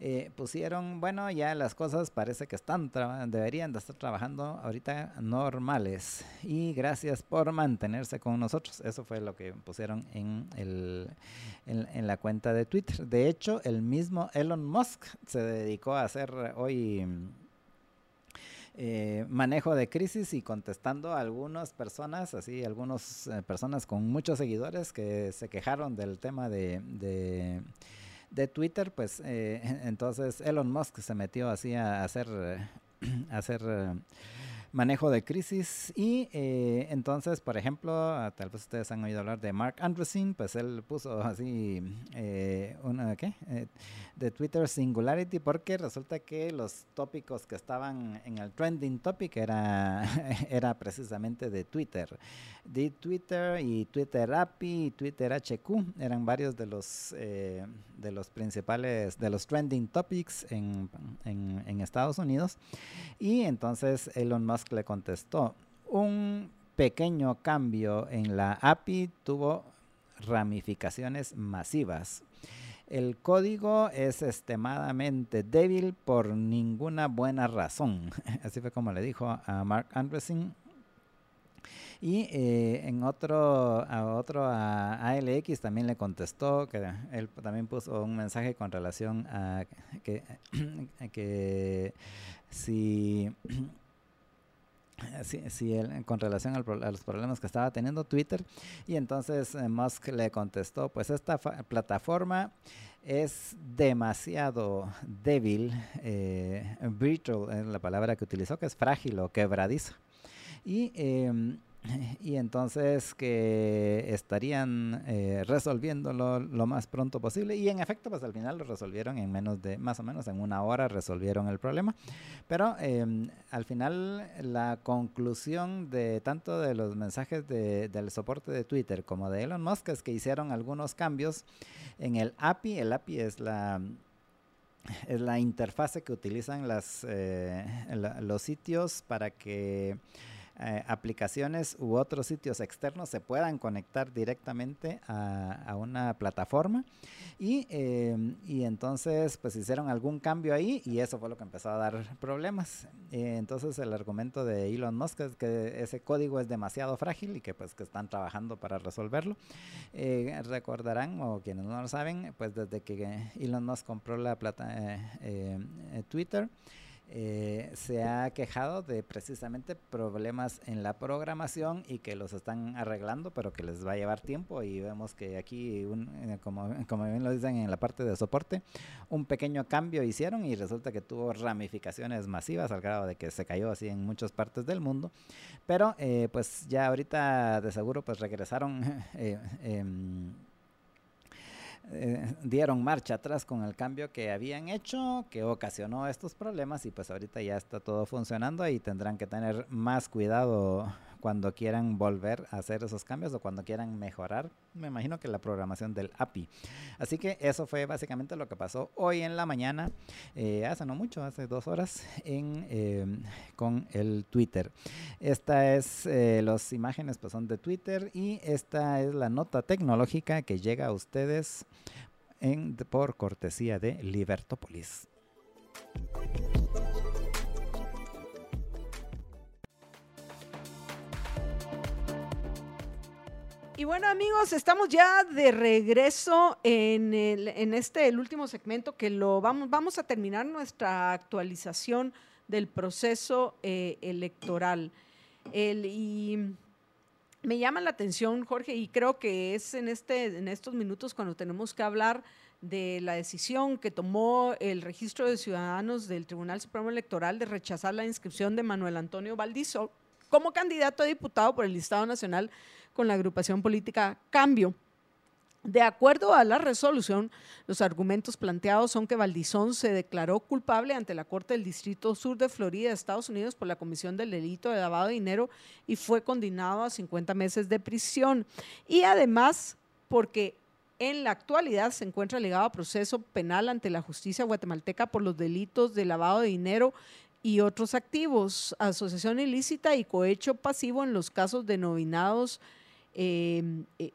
eh, pusieron, bueno, ya las cosas parece que están deberían de estar trabajando ahorita normales. Y gracias por mantenerse con nosotros. Eso fue lo que pusieron en, el, en, la cuenta de Twitter. De hecho, el mismo Elon Musk se dedicó a hacer hoy... Eh, manejo de crisis y contestando a algunas personas, así, algunas eh, personas con muchos seguidores que se quejaron del tema de de Twitter, pues eh, entonces Elon Musk se metió así a hacer, a hacer eh, manejo de crisis y eh, entonces, por ejemplo, tal vez ustedes han oído hablar de Mark Andreessen, pues él puso así una, ¿qué? de Twitter Singularity porque resulta que los tópicos que estaban en el trending topic era, era precisamente de Twitter. De Twitter y Twitter API y Twitter HQ eran varios de los, eh, de los principales, de los trending topics en, en, en Estados Unidos. Y entonces Elon Musk le contestó, un pequeño cambio en la API tuvo ramificaciones masivas el código es extremadamente débil por ninguna buena razón. Así fue como le dijo a Mark Andreessen. Y eh, en otro, a otro, a ALX también le contestó, que él también puso un mensaje con relación a que, que si Sí, con relación a los problemas que estaba teniendo Twitter. Y entonces eh, Musk le contestó, pues esta plataforma es demasiado débil, eh, brittle es la palabra que utilizó, que es frágil o quebradizo. Y em, y entonces que estarían eh, resolviéndolo lo más pronto posible. Y en efecto pues al final lo resolvieron en menos de más o menos en una hora resolvieron el problema. Pero em, al final la conclusión de tanto de los mensajes de, del soporte de Twitter como de Elon Musk es que hicieron algunos cambios en el API el API es la es la interfase que utilizan las, eh, los sitios para que eh, aplicaciones u otros sitios externos se puedan conectar directamente a, una plataforma y, em, y, entonces pues hicieron algún cambio ahí y eso fue lo que empezó a dar problemas. Eh, entonces el argumento de Elon Musk es que ese código es demasiado frágil y que pues que están trabajando para resolverlo. Eh, recordarán o quienes no lo saben pues desde que Elon Musk compró la plata Twitter eh, se ha quejado de precisamente problemas en la programación y que los están arreglando, pero que les va a llevar tiempo y vemos que aquí, eh, como, como bien lo dicen en la parte de soporte, un pequeño cambio hicieron y resulta que tuvo ramificaciones masivas al grado de que se cayó así en muchas partes del mundo, pero eh, pues ya ahorita de seguro pues regresaron. Em, eh, dieron marcha atrás con el cambio que habían hecho, que ocasionó estos problemas y pues ahorita ya está todo funcionando y tendrán que tener más cuidado cuando quieran volver a hacer esos cambios o cuando quieran mejorar, me imagino que la programación del API. Así que eso fue básicamente lo que pasó hoy en la mañana, eh, hace no mucho, hace dos horas, en, em, con el Twitter. Esta es, eh, las imágenes pues son de Twitter y esta es la nota tecnológica que llega a ustedes en, por cortesía de Libertópolis. Y bueno amigos, estamos ya de regreso en, en este el último segmento que lo vamos, vamos a terminar nuestra actualización del proceso eh, electoral. El, y me llama la atención, Jorge, y creo que es en, este, en estos minutos cuando tenemos que hablar de la decisión que tomó el registro de ciudadanos del Tribunal Supremo Electoral de rechazar la inscripción de Manuel Antonio Valdizo como candidato a diputado por el Estado Nacional con la agrupación política Cambio. De acuerdo a la resolución, los argumentos planteados son que Valdizón se declaró culpable ante la Corte del Distrito Sur de Florida, Estados Unidos, por la comisión del delito de lavado de dinero y fue condenado a 50 meses de prisión. Y además, porque en la actualidad se encuentra ligado a proceso penal ante la justicia guatemalteca por los delitos de lavado de dinero y otros activos, asociación ilícita y cohecho pasivo en los casos denominados Em, eh,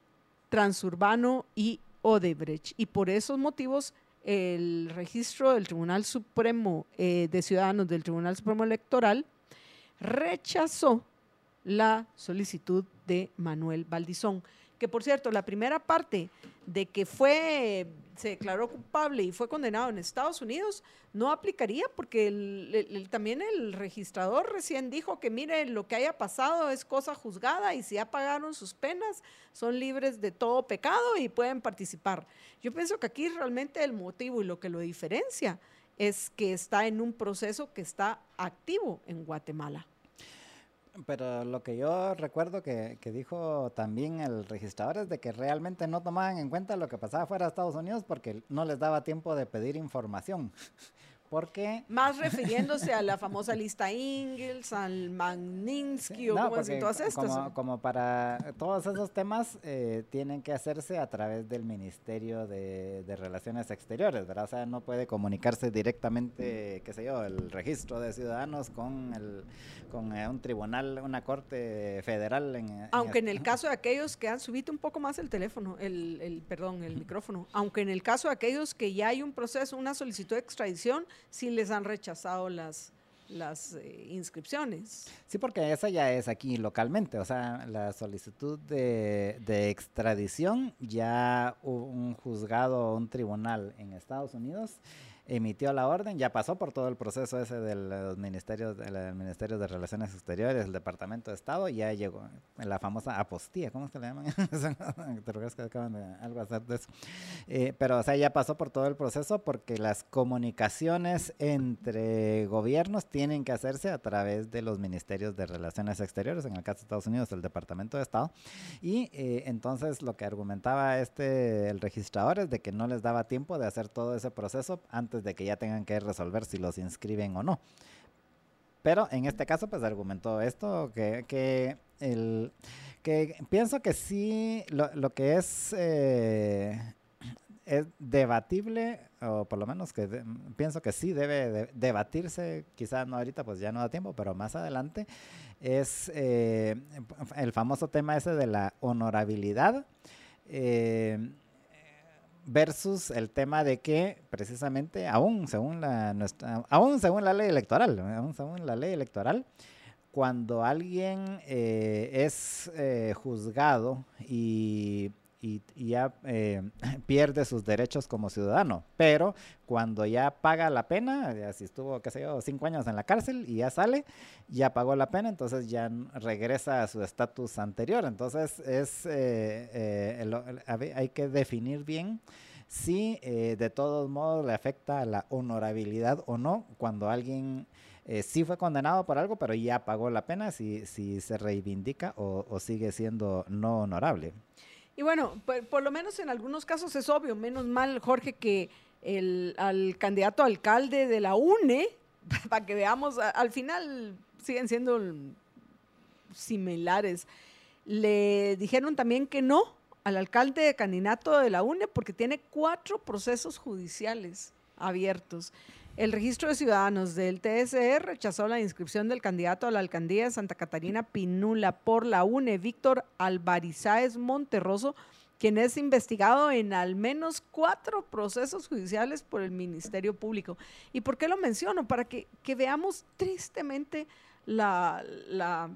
Transurbano y Odebrecht. Y por esos motivos, el registro del Tribunal Supremo eh, de Ciudadanos del Tribunal Supremo Electoral rechazó la solicitud de Manuel Valdizón. Que por cierto, la primera parte de que fue, se declaró culpable y fue condenado en Estados Unidos, no aplicaría porque también el registrador recién dijo que mire, lo que haya pasado es cosa juzgada y si ya pagaron sus penas, son libres de todo pecado y pueden participar. Yo pienso que aquí realmente el motivo y lo que lo diferencia es que está en un proceso que está activo en Guatemala. Pero lo que yo recuerdo que, que, dijo también el registrador es de que realmente no tomaban en cuenta lo que pasaba fuera de Estados Unidos porque no les daba tiempo de pedir información. Porque... Más refiriéndose a la famosa lista Ingles, al Magninsky o como todas estas. Como, como, para todos esos temas eh, tienen que hacerse a través del Ministerio de, Relaciones Exteriores, ¿verdad? O sea, no puede comunicarse directamente, qué sé yo, el registro de ciudadanos con, el, con eh, un tribunal, una corte federal. En, Aunque en, el caso de aquellos que han subido un poco más el teléfono, el, el perdón, el micrófono, aunque en el caso de aquellos que ya hay un proceso, una solicitud de extradición, si les han rechazado las, las eh, inscripciones. Sí, porque esa ya es aquí localmente, o sea, la solicitud de, de extradición ya un juzgado, un tribunal en Estados Unidos emitió la orden, ya pasó por todo el proceso ese de los ministerios, del Ministerio de Relaciones Exteriores, el Departamento de Estado, y ya llegó la famosa apostía, ¿cómo se le llaman? que acaban de algo hacer de eso. Eh, pero, o sea, ya pasó por todo el proceso porque las comunicaciones entre gobiernos tienen que hacerse a través de los Ministerios de Relaciones Exteriores, en el caso de Estados Unidos, el Departamento de Estado, y eh, entonces lo que argumentaba este, el registrador es de que no les daba tiempo de hacer todo ese proceso antes de que ya tengan que resolver si los inscriben o no. Pero en este caso, pues argumentó esto, que, que, el, que pienso que sí, lo, lo que es, eh, es debatible, o por lo menos que pienso que sí debe debatirse, quizás no ahorita, pues ya no da tiempo, pero más adelante, es eh, el famoso tema ese de la honorabilidad. Eh, versus el tema de que precisamente aún según la nuestra aún según la ley electoral aún según la ley electoral cuando alguien eh, es eh, juzgado y, y, ya eh, pierde sus derechos como ciudadano. Pero cuando ya paga la pena, ya si estuvo, qué sé yo, cinco años en la cárcel y ya sale, ya pagó la pena, entonces ya regresa a su estatus anterior. Entonces es eh, eh, hay que definir bien si de todos modos le afecta la honorabilidad o no cuando alguien eh, sí fue condenado por algo, pero ya pagó la pena si, si se reivindica o, sigue siendo no honorable. Y bueno, por, lo menos en algunos casos es obvio, menos mal, Jorge, que el, al candidato alcalde de la UNE, para que veamos, al final siguen siendo similares, le dijeron también que no al alcalde de candidato de la UNE porque tiene cuatro procesos judiciales abiertos. El registro de ciudadanos del TSE rechazó la inscripción del candidato a la alcaldía de Santa Catarina Pinula por la UNE, Víctor Alvarizáez Monterroso, quien es investigado en al menos cuatro procesos judiciales por el Ministerio Público. ¿Y por qué lo menciono? Para que, veamos tristemente la,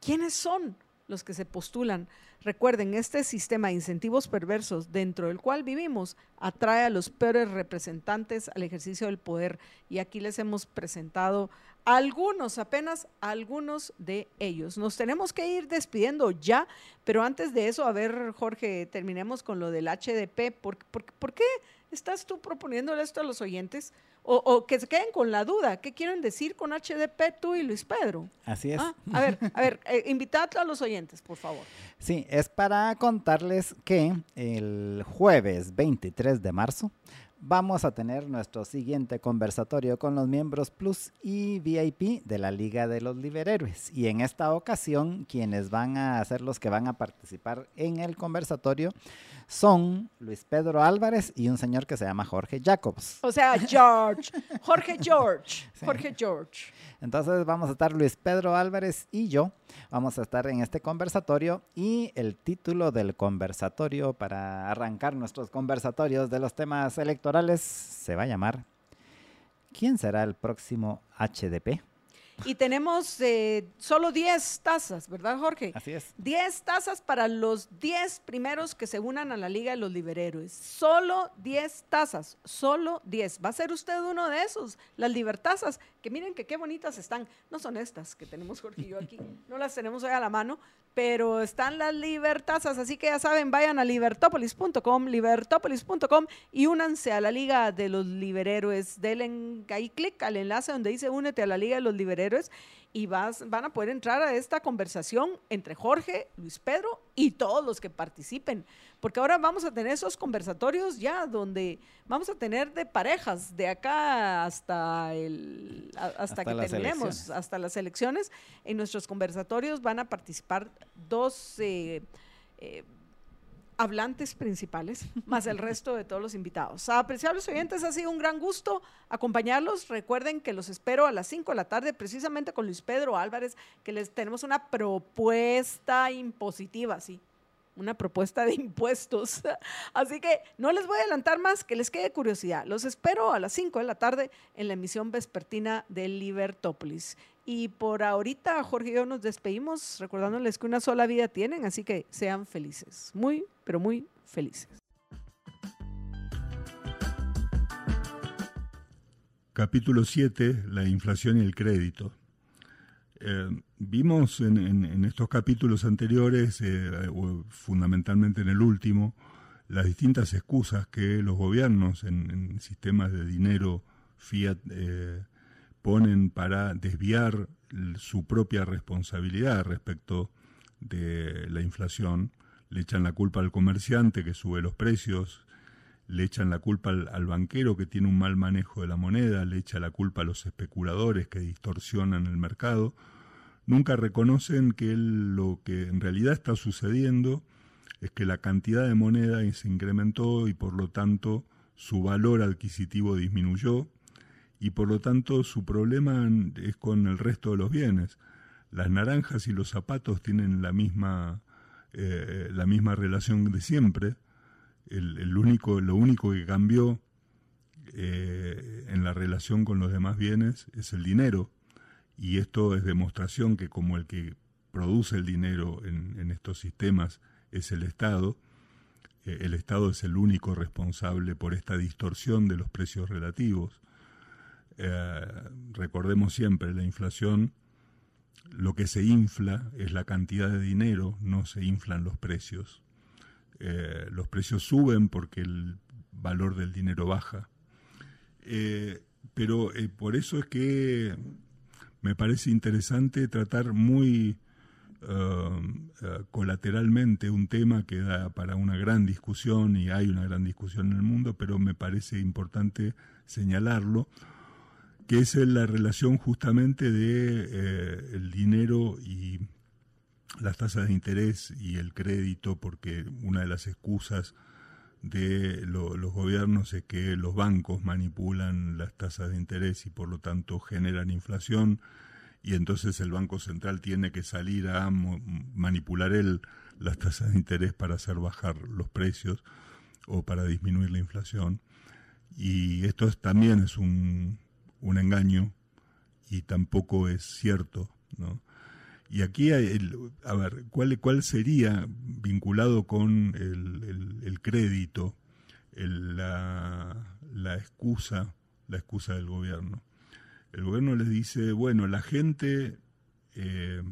quiénes son los que se postulan Recuerden, este sistema de incentivos perversos dentro del cual vivimos atrae a los peores representantes al ejercicio del poder. Y aquí les hemos presentado algunos, apenas algunos de ellos. Nos tenemos que ir despidiendo ya, pero antes de eso, a ver, Jorge, terminemos con lo del HDP. ¿Por, por qué estás tú proponiéndole esto a los oyentes? O, que se queden con la duda. ¿Qué quieren decir con HDP tú y Luis Pedro? Así es. Ah, a ver, a ver, eh, invitadlo a los oyentes, por favor. Sí, es para contarles que el jueves 23 de marzo vamos a tener nuestro siguiente conversatorio con los miembros Plus y VIP de la Liga de los Liberhéroes. Y en esta ocasión, quienes van a ser los que van a participar en el conversatorio son Luis Pedro Álvarez y un señor que se llama Jorge Jacobs. O sea, George. Jorge George. Jorge George. Entonces vamos a estar Luis Pedro Álvarez y yo. Vamos a estar en este conversatorio y el título del conversatorio para arrancar nuestros conversatorios de los temas electorales se va a llamar ¿Quién será el próximo HDP? Y tenemos eh, solo 10 tazas, ¿verdad, Jorge? Así es. 10 tazas para los 10 primeros que se unan a la Liga de los Liberhéroes. Solo 10 tazas, solo 10. ¿Va a ser usted uno de esos? Las libertazas, que miren que qué bonitas están. No son estas que tenemos Jorge y yo aquí, no las tenemos hoy a la mano, pero están las libertazas, así que ya saben, vayan a libertopolis.com, libertopolis.com y únanse a la Liga de los Liberhéroes. Denle ahí clic al enlace donde dice únete a la Liga de los Liberhéroes y vas, van a poder entrar a esta conversación entre Jorge, Luis Pedro y todos los que participen. Porque ahora vamos a tener esos conversatorios ya donde vamos a tener de parejas de acá hasta, el, hasta, que terminemos, hasta las elecciones. En nuestros conversatorios van a participar dos... Eh, eh, hablantes principales, más el resto de todos los invitados. Apreciables oyentes, ha sido un gran gusto acompañarlos. Recuerden que los espero a las 5 de la tarde, precisamente con Luis Pedro Álvarez, que les tenemos una propuesta impositiva, sí, una propuesta de impuestos. Así que no les voy a adelantar más, que les quede curiosidad. Los espero a las 5 de la tarde en la emisión vespertina de Libertópolis. Y por ahorita, Jorge y yo nos despedimos recordándoles que una sola vida tienen, así que sean felices, muy, pero muy felices. Capítulo 7, la inflación y el crédito. Eh, vimos en, estos capítulos anteriores, eh, fundamentalmente en el último, las distintas excusas que los gobiernos en, sistemas de dinero fiat eh, ponen para desviar su propia responsabilidad respecto de la inflación. Le echan la culpa al comerciante que sube los precios, le echan la culpa al, banquero que tiene un mal manejo de la moneda, le echan la culpa a los especuladores que distorsionan el mercado. Nunca reconocen que lo que en realidad está sucediendo es que la cantidad de moneda se incrementó y por lo tanto su valor adquisitivo disminuyó y por lo tanto su problema es con el resto de los bienes. Las naranjas y los zapatos tienen la misma, eh, la misma relación de siempre. El, único, lo único que cambió eh, en la relación con los demás bienes es el dinero. Y esto es demostración que como el que produce el dinero en, estos sistemas es el Estado. Eh, el Estado es el único responsable por esta distorsión de los precios relativos. Eh, recordemos siempre, la inflación, lo que se infla es la cantidad de dinero, no se inflan los precios. Eh, los precios suben porque el valor del dinero baja. pero por eso es que me parece interesante tratar muy colateralmente un tema que da para una gran discusión y hay una gran discusión en el mundo, pero me parece importante señalarlo, que es la relación justamente de eh, el dinero y las tasas de interés y el crédito, porque una de las excusas de los gobiernos es que los bancos manipulan las tasas de interés y por lo tanto generan inflación y entonces el Banco Central tiene que salir a manipular él las tasas de interés para hacer bajar los precios o para disminuir la inflación. Y esto también es un, engaño y tampoco es cierto. ¿no? Y aquí, hay a ver, ¿cuál, ¿cuál sería vinculado con el, crédito la, la excusa, la excusa del gobierno? el gobierno les dice, bueno, la gente eh,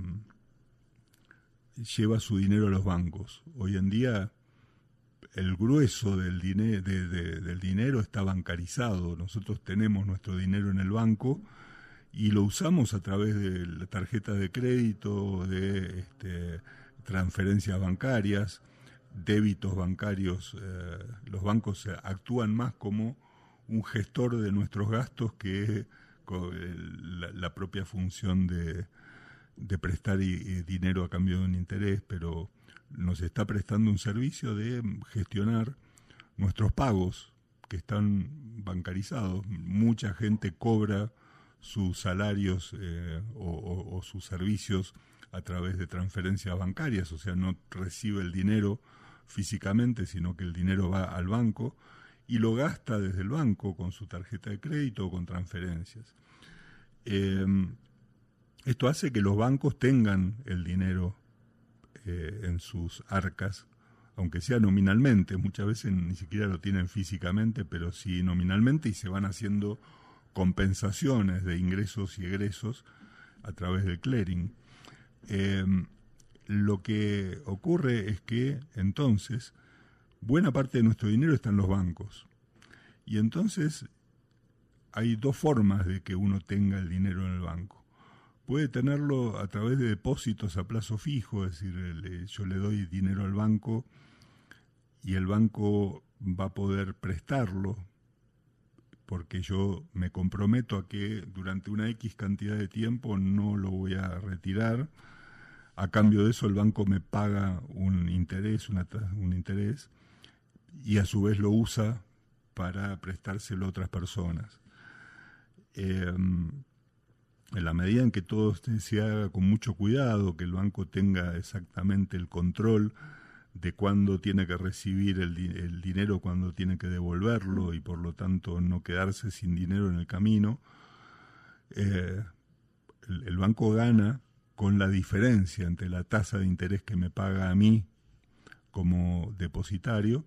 lleva su dinero a los bancos. Hoy en día el grueso del, dinero está bancarizado. Nosotros tenemos nuestro dinero en el banco y lo usamos a través de la tarjeta de crédito, de este, transferencias bancarias, débitos bancarios. Eh, los bancos actúan más como un gestor de nuestros gastos que la, propia función de, prestar dinero a cambio de un interés, pero nos está prestando un servicio de gestionar nuestros pagos que están bancarizados. Mucha gente cobra sus salarios eh, o, sus servicios a través de transferencias bancarias, o sea, no recibe el dinero físicamente, sino que el dinero va al banco y lo gasta desde el banco con su tarjeta de crédito o con transferencias. Em, esto hace que los bancos tengan el dinero en sus arcas, aunque sea nominalmente, muchas veces ni siquiera lo tienen físicamente, pero sí nominalmente y se van haciendo compensaciones de ingresos y egresos a través del clearing. Em, lo que ocurre es que entonces buena parte de nuestro dinero está en los bancos. Y entonces hay dos formas de que uno tenga el dinero en el banco. Puede tenerlo a través de depósitos a plazo fijo, es decir, yo le doy dinero al banco y el banco va a poder prestarlo porque yo me comprometo a que durante una X cantidad de tiempo no lo voy a retirar. A cambio de eso el banco me paga un interés, un interés y a su vez lo usa para prestárselo a otras personas. Em, en la medida en que todo se haga con mucho cuidado, que el banco tenga exactamente el control de cuándo tiene que recibir el, dinero, cuándo tiene que devolverlo y por lo tanto no quedarse sin dinero en el camino, eh, el banco gana con la diferencia entre la tasa de interés que me paga a mí como depositario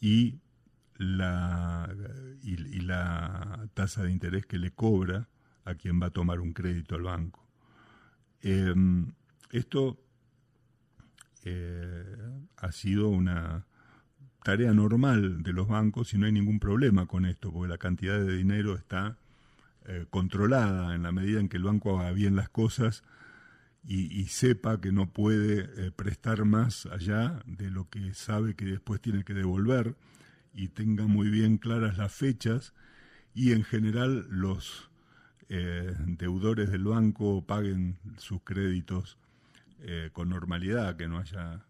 y la, y, la tasa de interés que le cobra a quien va a tomar un crédito al banco. Em, esto eh, ha sido una tarea normal de los bancos y no hay ningún problema con esto, porque la cantidad de dinero está eh, controlada en la medida en que el banco haga bien las cosas y, sepa que no puede eh, prestar más allá de lo que sabe que después tiene que devolver y tenga muy bien claras las fechas y en general los eh, deudores del banco paguen sus créditos eh, con normalidad, que no haya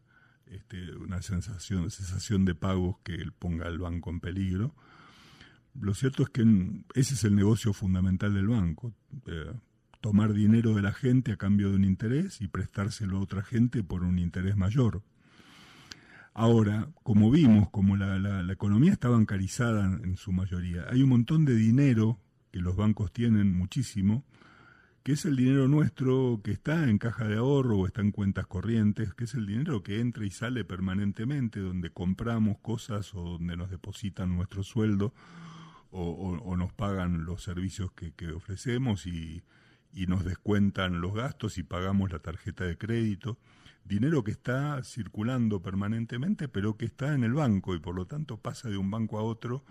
este, una sensación, sensación de pagos que ponga al banco en peligro. Lo cierto es que ese es el negocio fundamental del banco, tomar dinero de la gente a cambio de un interés y prestárselo a otra gente por un interés mayor. Ahora, como vimos, como la, economía está bancarizada en, su mayoría, hay un montón de dinero que los bancos tienen muchísimo, que es el dinero nuestro que está en caja de ahorro o está en cuentas corrientes, que es el dinero que entra y sale permanentemente, donde compramos cosas o donde nos depositan nuestro sueldo o, nos pagan los servicios que, ofrecemos y, y, nos descuentan los gastos y pagamos la tarjeta de crédito. Dinero que está circulando permanentemente, pero que está en el banco y por lo tanto pasa de un banco a otro,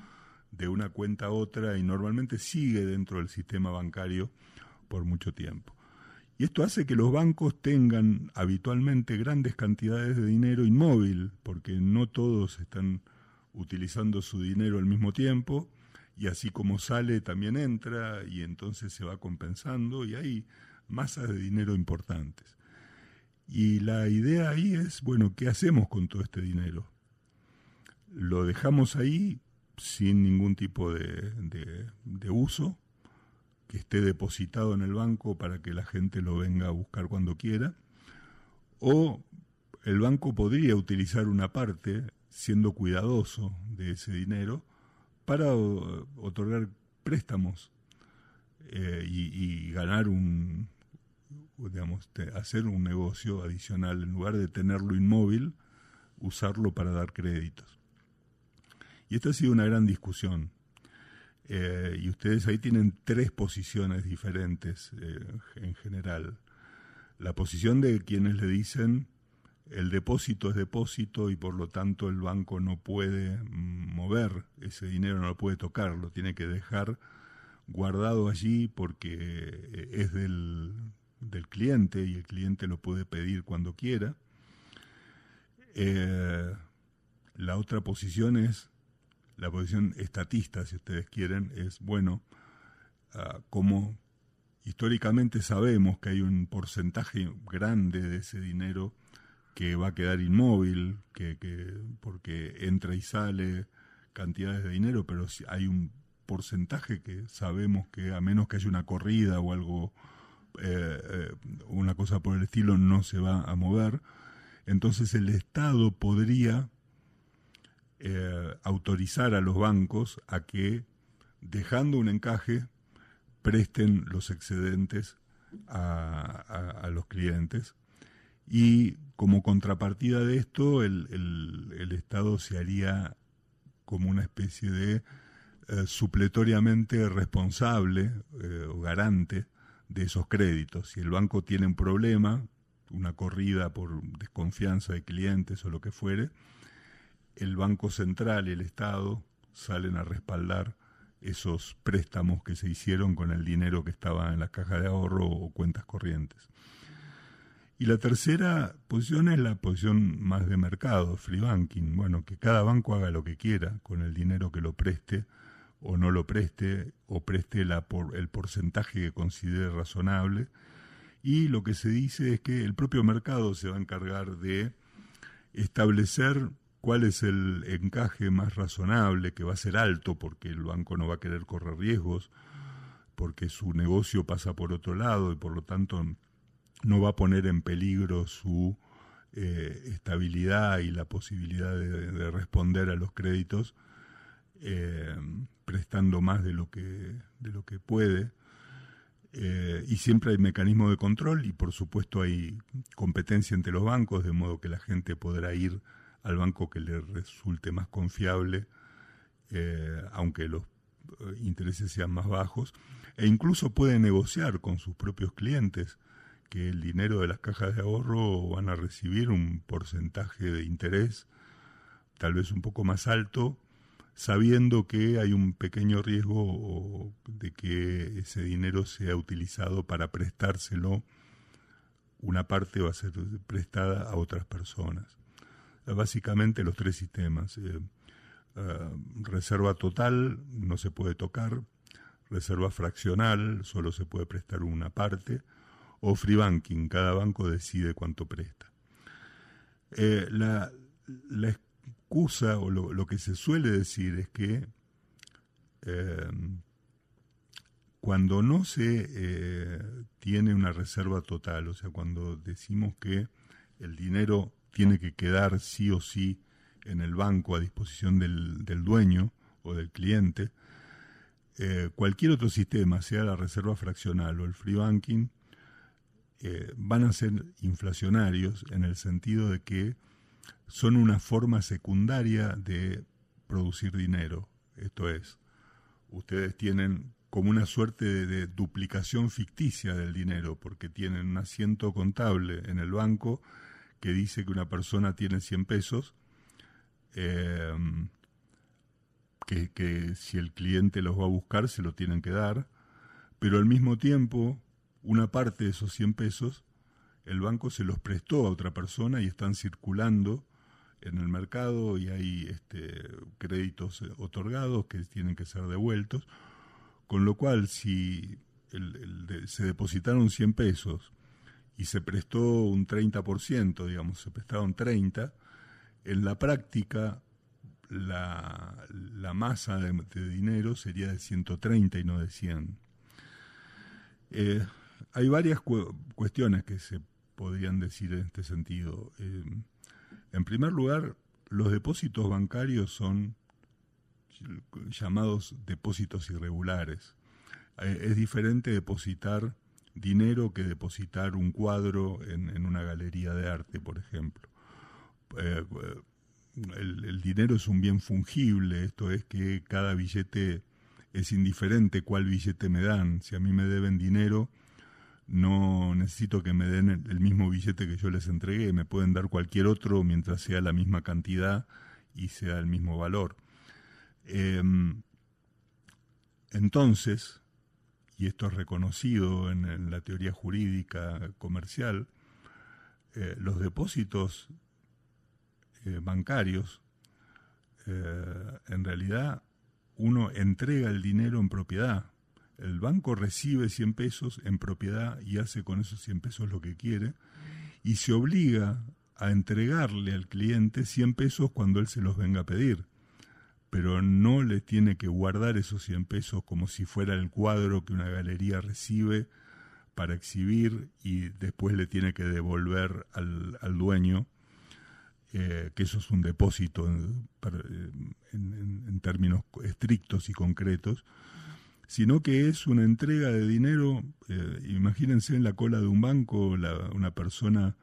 de una cuenta a otra y normalmente sigue dentro del sistema bancario por mucho tiempo. Y esto hace que los bancos tengan habitualmente grandes cantidades de dinero inmóvil, porque no todos están utilizando su dinero al mismo tiempo, y así como sale también entra, y entonces se va compensando, y hay masas de dinero importantes. Y la idea ahí es, bueno, ¿qué hacemos con todo este dinero? ¿Lo dejamos ahí sin ningún tipo de, uso? que esté depositado en el banco para que la gente lo venga a buscar cuando quiera, o el banco podría utilizar una parte, siendo cuidadoso de ese dinero, para otorgar préstamos eh, y, ganar un, digamos, hacer un negocio adicional, en lugar de tenerlo inmóvil, usarlo para dar créditos. Y esta ha sido una gran discusión. Eh, y ustedes ahí tienen tres posiciones diferentes eh, en general. La posición de quienes le dicen el depósito es depósito y por lo tanto el banco no puede mover ese dinero, no lo puede tocar, lo tiene que dejar guardado allí porque eh, es del, del cliente y el cliente lo puede pedir cuando quiera. la otra posición es la posición estatista, si ustedes quieren, es, bueno, ah, como históricamente sabemos que hay un porcentaje grande de ese dinero que va a quedar inmóvil, que, porque entra y sale cantidades de dinero, pero si hay un porcentaje que sabemos que a menos que haya una corrida o algo, eh, eh, una cosa por el estilo, no se va a mover, entonces el Estado podría eh, autorizar a los bancos a que, dejando un encaje, presten los excedentes a, los clientes. Y como contrapartida de esto, el, Estado se haría como una especie de eh, supletoriamente responsable eh, o garante de esos créditos. Si el banco tiene un problema, una corrida por desconfianza de clientes o lo que fuere, el Banco Central y el Estado salen a respaldar esos préstamos que se hicieron con el dinero que estaba en la caja de ahorro o cuentas corrientes. Y la tercera posición es la posición más de mercado, free banking. Bueno, que cada banco haga lo que quiera con el dinero que lo preste o no lo preste, o preste la por, el porcentaje que considere razonable. Y lo que se dice es que el propio mercado se va a encargar de establecer cuál es el encaje más razonable, que va a ser alto porque el banco no va a querer correr riesgos, porque su negocio pasa por otro lado y por lo tanto no va a poner en peligro su eh, estabilidad y la posibilidad de, responder a los créditos eh, prestando más de lo que, de lo que puede. Eh, y siempre hay mecanismo de control y por supuesto hay competencia entre los bancos, de modo que la gente podrá ir al banco que le resulte más confiable, eh, aunque los eh, intereses sean más bajos, e incluso puede negociar con sus propios clientes que el dinero de las cajas de ahorro van a recibir un porcentaje de interés tal vez un poco más alto, sabiendo que hay un pequeño riesgo de que ese dinero sea utilizado para prestárselo, una parte va a ser prestada a otras personas básicamente los tres sistemas. Eh, eh, reserva total no se puede tocar, reserva fraccional solo se puede prestar una parte, o free banking, cada banco decide cuánto presta. Eh, la, excusa o lo, que se suele decir es que cuando no se tiene una reserva total, o sea, cuando decimos que el dinero tiene que quedar sí o sí en el banco a disposición del, dueño o del cliente, eh, cualquier otro sistema, sea la reserva fraccional o el free banking, eh, van a ser inflacionarios en el sentido de que son una forma secundaria de producir dinero. Esto es, ustedes tienen como una suerte de, duplicación ficticia del dinero, porque tienen un asiento contable en el banco que dice que una persona tiene 100 pesos, em, que, que si el cliente los va a buscar se lo tienen que dar, pero al mismo tiempo una parte de esos 100 pesos el banco se los prestó a otra persona y están circulando en el mercado y hay este, créditos otorgados que tienen que ser devueltos con lo cual, si se depositaron 100 pesos y se prestó un 30%, digamos, se prestaron 30, en la práctica la, masa de, dinero sería de 130 y no de 100. Eh, hay varias cuestiones que se podrían decir en este sentido. Eh, en primer lugar, los depósitos bancarios son llamados depósitos irregulares. Eh, es diferente depositar dinero que depositar un cuadro en, una galería de arte, por ejemplo. Eh, el, el, dinero es un bien fungible, esto es que cada billete es indiferente cuál billete me dan. Si a mí me deben dinero, no necesito que me den el, mismo billete que yo les entregué, me pueden dar cualquier otro mientras sea la misma cantidad y sea el mismo valor. Em, entonces, y esto es reconocido en, la teoría jurídica comercial, eh, los depósitos eh, bancarios, eh, en realidad uno entrega el dinero en propiedad. El banco recibe 100 pesos en propiedad y hace con esos 100 pesos lo que quiere y se obliga a entregarle al cliente 100 pesos cuando él se los venga a pedir pero no le tiene que guardar esos 100 pesos como si fuera el cuadro que una galería recibe para exhibir y después le tiene que devolver al, dueño, eh, que eso es un depósito en, términos estrictos y concretos, sino que es una entrega de dinero, eh, imagínense en la cola de un banco, una persona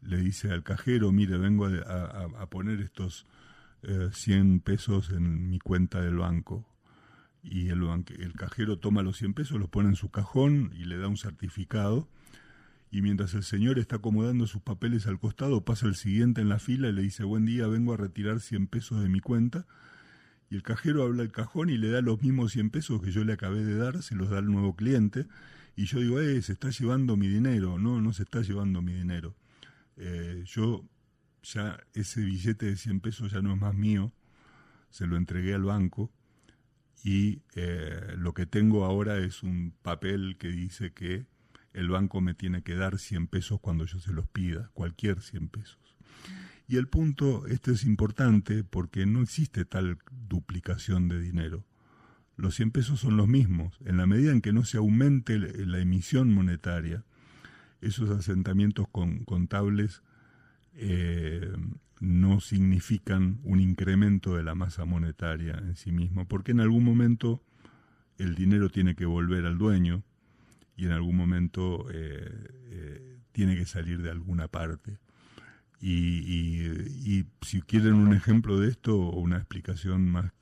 le dice al cajero, mire, vengo a poner estos 100 eh, pesos en mi cuenta del banco. Y el, el cajero toma los 100 pesos, los pone en su cajón y le da un certificado. Y mientras el señor está acomodando sus papeles al costado, pasa el siguiente en la fila y le dice, buen día, vengo a retirar 100 pesos de mi cuenta. Y el cajero habla al cajón y le da los mismos 100 pesos que yo le acabé de dar, se los da al nuevo cliente. Y yo digo, eh, se está llevando mi dinero. No, no se está llevando mi dinero. Eh, yo ya ese billete de 100 pesos ya no es más mío, se lo entregué al banco y eh, lo que tengo ahora es un papel que dice que el banco me tiene que dar 100 pesos cuando yo se los pida, cualquier 100 pesos. Y el punto, este es importante porque no existe tal duplicación de dinero. Los 100 pesos son los mismos. En la medida en que no se aumente la emisión monetaria, esos asentamientos contables eh, no significan un incremento de la masa monetaria en sí mismo, porque en algún momento el dinero tiene que volver al dueño y en algún momento eh, eh, tiene que salir de alguna parte. Y, si quieren un ejemplo de esto o una explicación más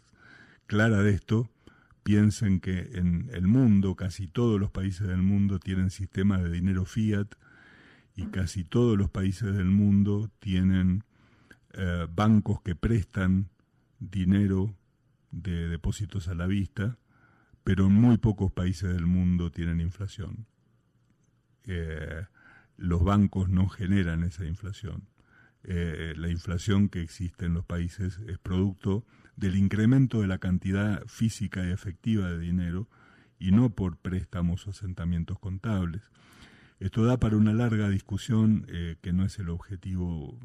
clara de esto, piensen que en el mundo, casi todos los países del mundo tienen sistemas de dinero fiat y casi todos los países del mundo tienen eh, bancos que prestan dinero de depósitos a la vista, pero en muy pocos países del mundo tienen inflación. Eh, los bancos no generan esa inflación. Eh, la inflación que existe en los países es producto del incremento de la cantidad física y efectiva de dinero y no por préstamos o asentamientos contables. Esto da para una larga discusión eh, que no es el objetivo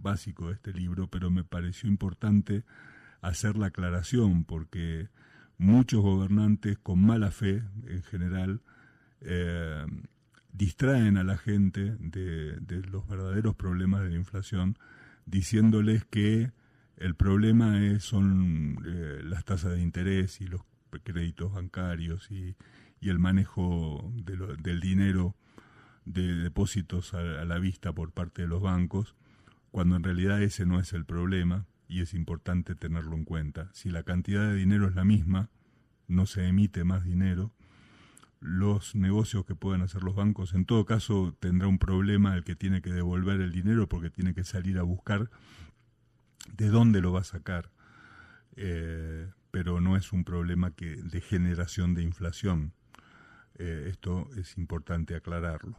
básico de este libro, pero me pareció importante hacer la aclaración porque muchos gobernantes con mala fe en general eh, distraen a la gente de, los verdaderos problemas de la inflación diciéndoles que el problema son eh, las tasas de interés y los créditos bancarios y, el manejo del dinero de depósitos a, la vista por parte de los bancos, cuando en realidad ese no es el problema y es importante tenerlo en cuenta. Si la cantidad de dinero es la misma, no se emite más dinero, los negocios que pueden hacer los bancos, en todo caso tendrá un problema el que tiene que devolver el dinero porque tiene que salir a buscar de dónde lo va a sacar. Eh, pero no es un problema que, de generación de inflación. Eh, esto es importante aclararlo.